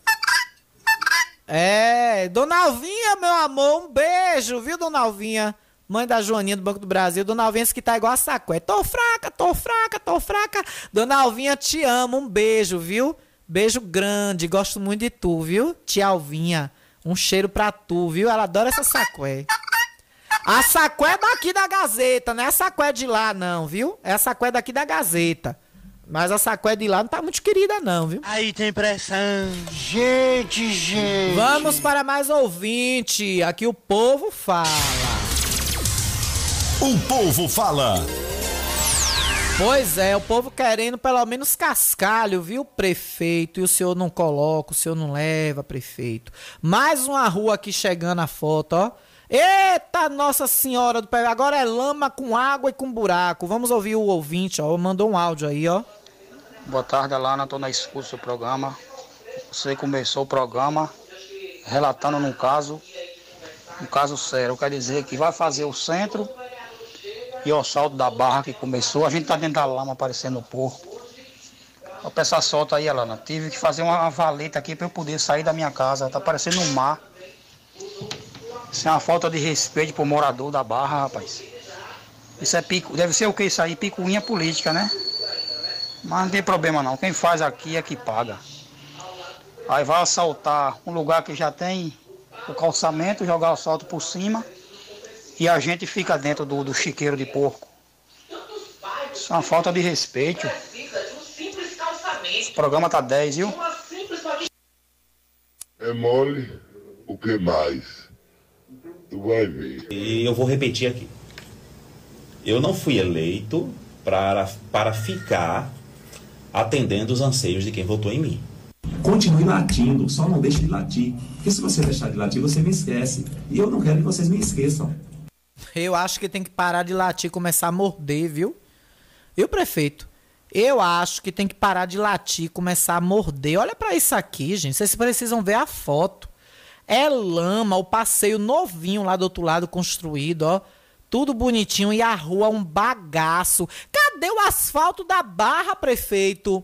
S5: É, Dona Alvinha, meu amor, um beijo, viu, Dona Alvinha? Mãe da Joaninha do Banco do Brasil, Dona Alvinha que tá igual a sacué. Tô fraca, tô fraca, tô fraca. Dona Alvinha, te amo, um beijo, viu? Beijo grande, gosto muito de tu, viu? Tia Alvinha, um cheiro pra tu, viu? Ela adora essa sacué. A sacué é daqui da Gazeta, não é a sacué de lá, não, viu? É a sacué daqui da Gazeta. Mas a sacué de lá não tá muito querida, não, viu?
S11: Aí tem pressão. Gente, gente.
S5: Vamos para mais ouvinte. Aqui o povo fala.
S7: O povo fala.
S5: Pois é, o povo querendo pelo menos cascalho, viu, prefeito? E o senhor não coloca, o senhor não leva, prefeito. Mais uma rua aqui chegando a foto, ó. Eita Nossa Senhora do Pé. Agora é lama com água e com buraco. Vamos ouvir o ouvinte, ó. Mandou um áudio aí, ó.
S23: Boa tarde, Alana. Estou na escuta do programa. Você começou o programa relatando num caso, um caso sério. Quer dizer que vai fazer o centro e o salto da barra que começou. A gente tá dentro da lama aparecendo o porco. O pessoal solta aí, Alana. Tive que fazer uma valeta aqui para eu poder sair da minha casa. Tá parecendo um mar. Isso é uma falta de respeito pro morador da barra, rapaz. Isso é pico. Deve ser o que isso aí? Picuinha política, né? Mas não tem problema não. Quem faz aqui é que paga. Aí vai assaltar um lugar que já tem o calçamento, jogar o assalto por cima e a gente fica dentro do, do chiqueiro de porco. Isso é uma falta de respeito. O programa tá 10, viu?
S12: É mole, o que mais? Tu vai ver.
S13: E eu vou repetir aqui. Eu não fui eleito para, para ficar atendendo os anseios de quem votou em mim.
S18: Continue latindo, só não deixe de latir. Porque se você deixar de latir, você me esquece. E eu não quero que vocês me esqueçam.
S5: Eu acho que tem que parar de latir e começar a morder, viu? E o prefeito? Eu acho que tem que parar de latir e começar a morder. Olha para isso aqui, gente. Vocês precisam ver a foto. É lama, o passeio novinho lá do outro lado construído, ó. Tudo bonitinho e a rua um bagaço. Cadê o asfalto da barra, prefeito?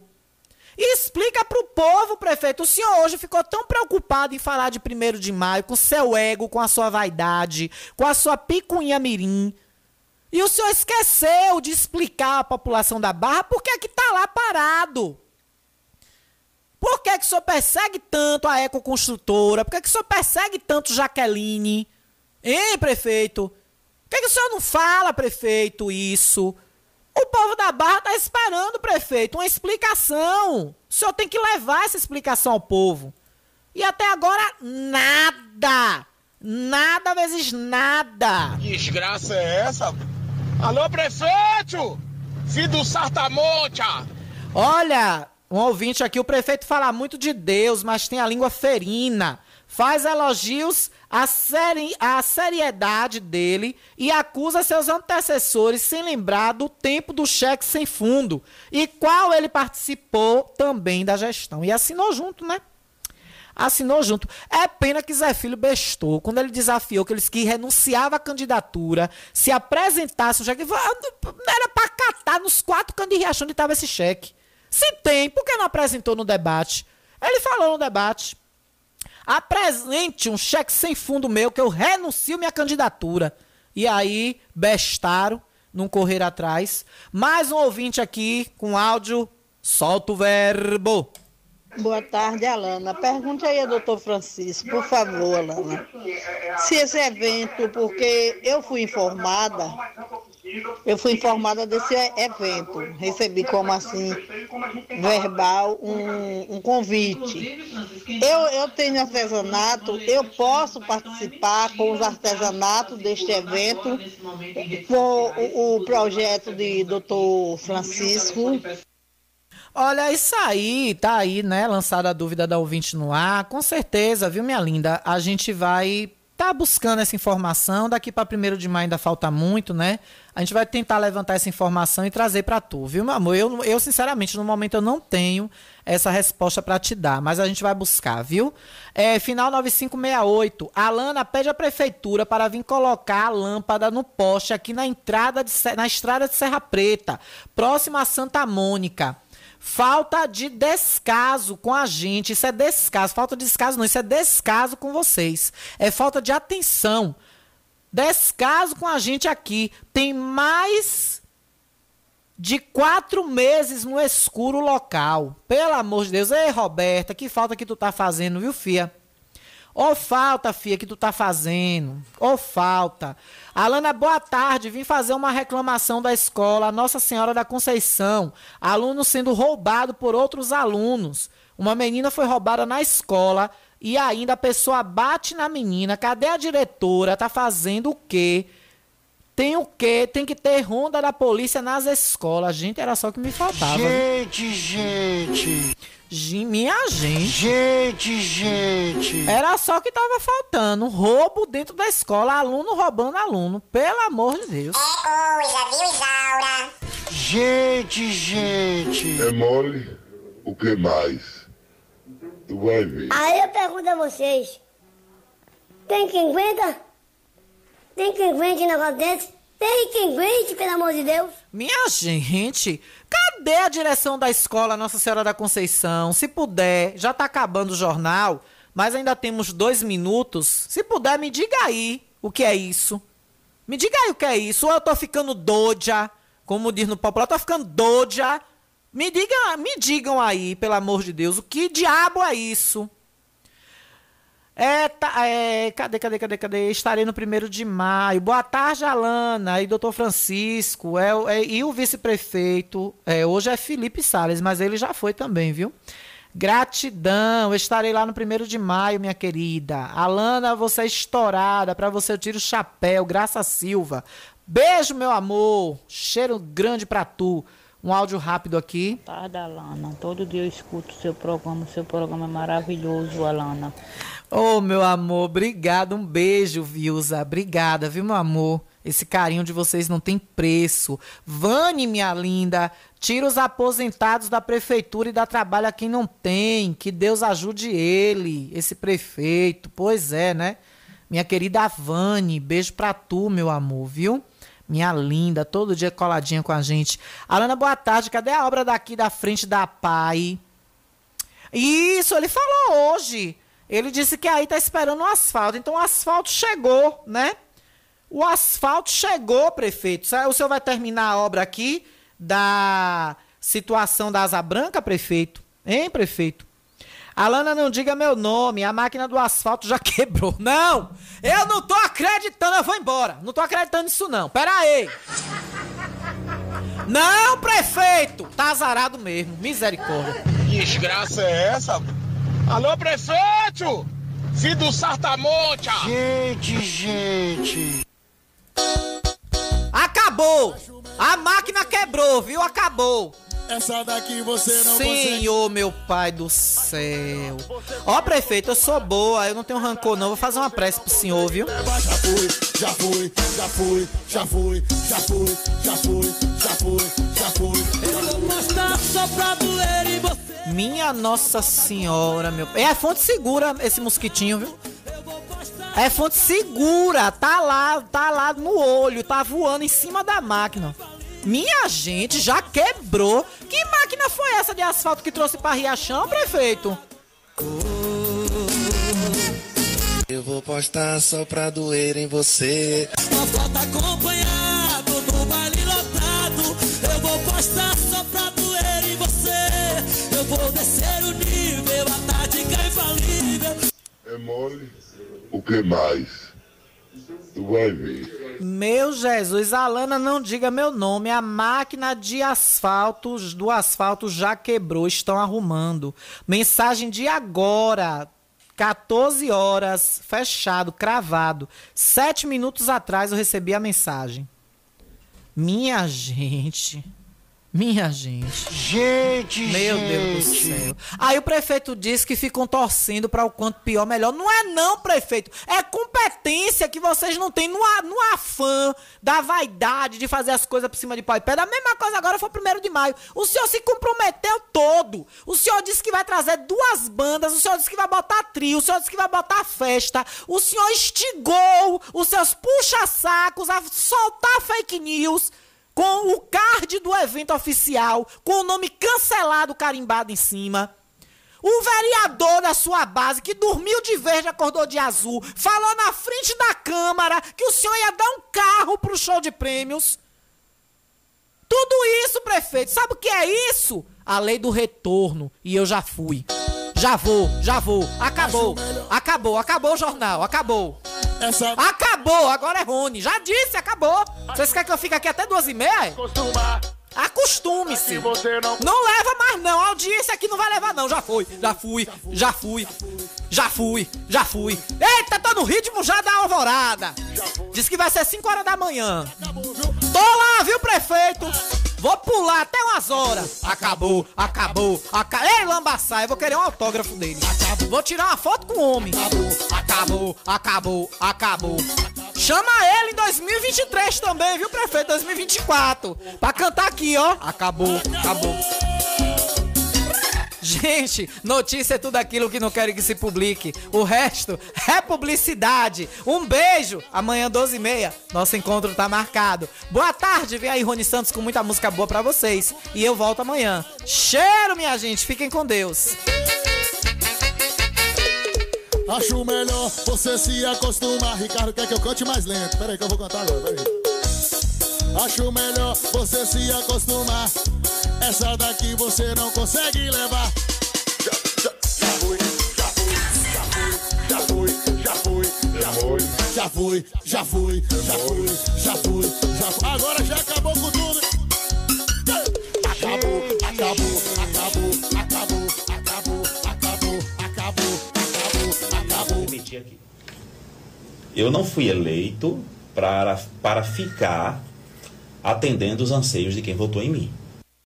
S5: Explica pro povo, prefeito. O senhor hoje ficou tão preocupado em falar de 1 de maio, com seu ego, com a sua vaidade, com a sua picunha mirim. E o senhor esqueceu de explicar à população da Barra por que que tá lá parado. Por que que o senhor persegue tanto a ecoconstrutora? Por que que o senhor persegue tanto Jaqueline? Hein, prefeito? Por que que o senhor não fala, prefeito, isso? O povo da Barra tá esperando, prefeito, uma explicação. O senhor tem que levar essa explicação ao povo. E até agora, nada. Nada vezes nada.
S17: Que desgraça é essa? Alô, prefeito! Filho do Sartamonte!
S5: Olha, um ouvinte aqui, o prefeito fala muito de Deus, mas tem a língua ferina. Faz elogios à, seri à seriedade dele e acusa seus antecessores sem lembrar do tempo do cheque sem fundo, e qual ele participou também da gestão. E assinou junto, né? assinou junto. É pena que Zé Filho bestou quando ele desafiou que eles que renunciava à candidatura, se apresentasse o cheque. Era para catar nos quatro cantos de Riachão onde estava esse cheque. Se tem, por que não apresentou no debate? Ele falou no debate. Apresente um cheque sem fundo meu que eu renuncio minha candidatura. E aí, bestaram, não correr atrás. Mais um ouvinte aqui com áudio. Solta o verbo.
S24: Boa tarde, Alana. Pergunte aí ao doutor Francisco, por favor, Alana. Se esse evento, porque eu fui informada, eu fui informada desse evento. Recebi como assim, verbal, um, um convite. Eu, eu tenho artesanato, eu posso participar com os artesanatos deste evento, com o, o projeto de doutor Francisco.
S5: Olha, isso aí, tá aí, né? Lançada a dúvida da ouvinte no ar. Com certeza, viu, minha linda? A gente vai tá buscando essa informação. Daqui para primeiro de maio ainda falta muito, né? A gente vai tentar levantar essa informação e trazer para tu, viu, meu amor? Eu, eu, sinceramente, no momento eu não tenho essa resposta para te dar, mas a gente vai buscar, viu? É, final 9568. A Alana pede à prefeitura para vir colocar a lâmpada no poste aqui na entrada de, na estrada de Serra Preta, próxima a Santa Mônica. Falta de descaso com a gente. Isso é descaso. Falta de descaso não. Isso é descaso com vocês. É falta de atenção. Descaso com a gente aqui. Tem mais de quatro meses no escuro local. Pelo amor de Deus. Ei, Roberta, que falta que tu tá fazendo, viu, fia? Ô falta, filha, que tu tá fazendo. Ô falta. Alana, boa tarde. Vim fazer uma reclamação da escola Nossa Senhora da Conceição. Aluno sendo roubado por outros alunos. Uma menina foi roubada na escola e ainda a pessoa bate na menina. Cadê a diretora? Tá fazendo o quê? Tem o quê? Tem que ter ronda da polícia nas escolas. Gente, era só o que me faltava.
S11: Gente, gente.
S5: Minha gente.
S11: Gente, gente.
S5: Era só o que tava faltando. Roubo dentro da escola, aluno roubando aluno. Pelo amor de Deus.
S14: Coisa, viu, Isaura?
S11: Gente, gente.
S12: É mole? O que mais? Tu vai ver.
S14: Aí eu pergunto a vocês: tem quem aguenta? Tem quem aguente um negócio desse? Tem quem aguente, pelo amor de Deus?
S5: Minha gente, cadê a direção da escola Nossa Senhora da Conceição? Se puder, já tá acabando o jornal, mas ainda temos dois minutos. Se puder, me diga aí o que é isso. Me diga aí o que é isso. Ou eu tô ficando doja, como diz no popular, eu tô ficando doja. Me, diga, me digam aí, pelo amor de Deus, o que diabo é isso? É, tá, é, cadê, cadê, cadê, cadê? Estarei no primeiro de maio. Boa tarde, Alana e doutor Francisco. É, é, e o vice-prefeito, é, hoje é Felipe Salles, mas ele já foi também, viu? Gratidão, estarei lá no primeiro de maio, minha querida. Alana, você é estourada. Pra você eu tiro o chapéu. Graça Silva. Beijo, meu amor. Cheiro grande pra tu. Um áudio rápido aqui.
S25: Tarde, Alana. Todo dia eu escuto o seu programa. O seu programa é maravilhoso, Alana.
S5: Ô, meu amor, obrigado. Um beijo, Vilza. Obrigada, viu, meu amor? Esse carinho de vocês não tem preço. Vane, minha linda, tira os aposentados da prefeitura e dá trabalho a quem não tem. Que Deus ajude ele, esse prefeito. Pois é, né? Minha querida Vane, beijo pra tu, meu amor, viu? Minha linda, todo dia coladinha com a gente. Alana, boa tarde. Cadê a obra daqui da frente da PAI? Isso, ele falou hoje. Ele disse que aí tá esperando o asfalto. Então o asfalto chegou, né? O asfalto chegou, prefeito. O senhor vai terminar a obra aqui da situação da Asa Branca, prefeito? Hein, prefeito? Alana, não diga meu nome, a máquina do asfalto já quebrou. Não! Eu não tô acreditando, eu vou embora. Não tô acreditando nisso, não. Pera aí. Não, prefeito! Tá azarado mesmo, misericórdia.
S17: Que desgraça é essa? Alô, prefeito! Filho do Sartamonte!
S11: Gente, gente.
S5: Acabou! A máquina quebrou, viu? Acabou.
S26: Essa daqui você não
S5: Senhor, meu pai do céu. Ó, prefeito, eu sou boa, eu não tenho rancor, não. Vou fazer uma prece pro senhor, viu?
S26: Já fui, já fui, já fui, já fui, já fui, já fui, já fui, já fui. Eu vou mostrar só pra doer em você.
S5: Minha Nossa Senhora, meu. É fonte segura esse mosquitinho, viu? É fonte segura, tá lá, tá lá no olho, tá voando em cima da máquina. Minha gente, já quebrou. Que máquina foi essa de asfalto que trouxe pra Riachão, prefeito?
S26: Eu vou postar só pra doer em você. Uma foto acompanhado no baile lotado. Eu vou postar só pra doer em você. Eu vou descer o nível, a tática é infalível.
S12: É mole? O que mais? Tu vai ver.
S5: Meu Jesus, Alana, não diga meu nome. A máquina de asfalto do asfalto já quebrou. Estão arrumando. Mensagem de agora. 14 horas, fechado, cravado. Sete minutos atrás eu recebi a mensagem. Minha gente. Minha gente.
S11: Gente,
S5: Meu Deus do
S11: gente.
S5: céu. Aí o prefeito disse que ficam torcendo para o quanto pior, melhor. Não é não, prefeito. É competência que vocês não têm no, no afã da vaidade de fazer as coisas por cima de pau e pedra. A mesma coisa agora foi o primeiro de maio. O senhor se comprometeu todo. O senhor disse que vai trazer duas bandas. O senhor disse que vai botar trio. O senhor disse que vai botar festa. O senhor instigou os seus puxa-sacos a soltar fake news com o card do evento oficial, com o nome cancelado carimbado em cima. O vereador da sua base, que dormiu de verde acordou de azul, falou na frente da Câmara que o senhor ia dar um carro pro show de prêmios. Tudo isso, prefeito, sabe o que é isso? A lei do retorno. E eu já fui. Já vou, já vou. Acabou. Acabou, acabou o jornal, acabou. Acabou, agora é Rony. Já disse, acabou. Vocês querem que eu fique aqui até duas e meia? Acostume-se. Não leva mais não. A audiência aqui não vai levar não. Já foi, já fui, já fui. Já fui, já fui. Eita, tô no ritmo já da alvorada. Diz que vai ser 5 horas da manhã. Tô lá, viu, prefeito? Vou pular até umas horas. Acabou, acabou, acabou. Ei, Lambaçaia, eu vou querer um autógrafo dele. Vou tirar uma foto com o homem. Acabou, acabou, acabou. Chama ele em 2023 também, viu, prefeito? 2024. Pra cantar aqui, ó. Acabou, acabou. Gente, notícia é tudo aquilo que não querem que se publique. O resto é publicidade. Um beijo. Amanhã, 12h30, nosso encontro tá marcado. Boa tarde, vem aí Rony Santos com muita música boa pra vocês. E eu volto amanhã. Cheiro, minha gente. Fiquem com Deus.
S27: Acho melhor você se acostumar. Ricardo quer que eu cante mais lento. Peraí que eu vou cantar agora, peraí. Acho melhor você se acostumar. Essa daqui você não consegue levar. Já, já, já fui, já fui, já fui, já fui, já fui, já fui, já fui, já fui, já fui, já fui. Agora já acabou com tudo.
S13: Eu não fui eleito para, para ficar atendendo os anseios de quem votou em mim.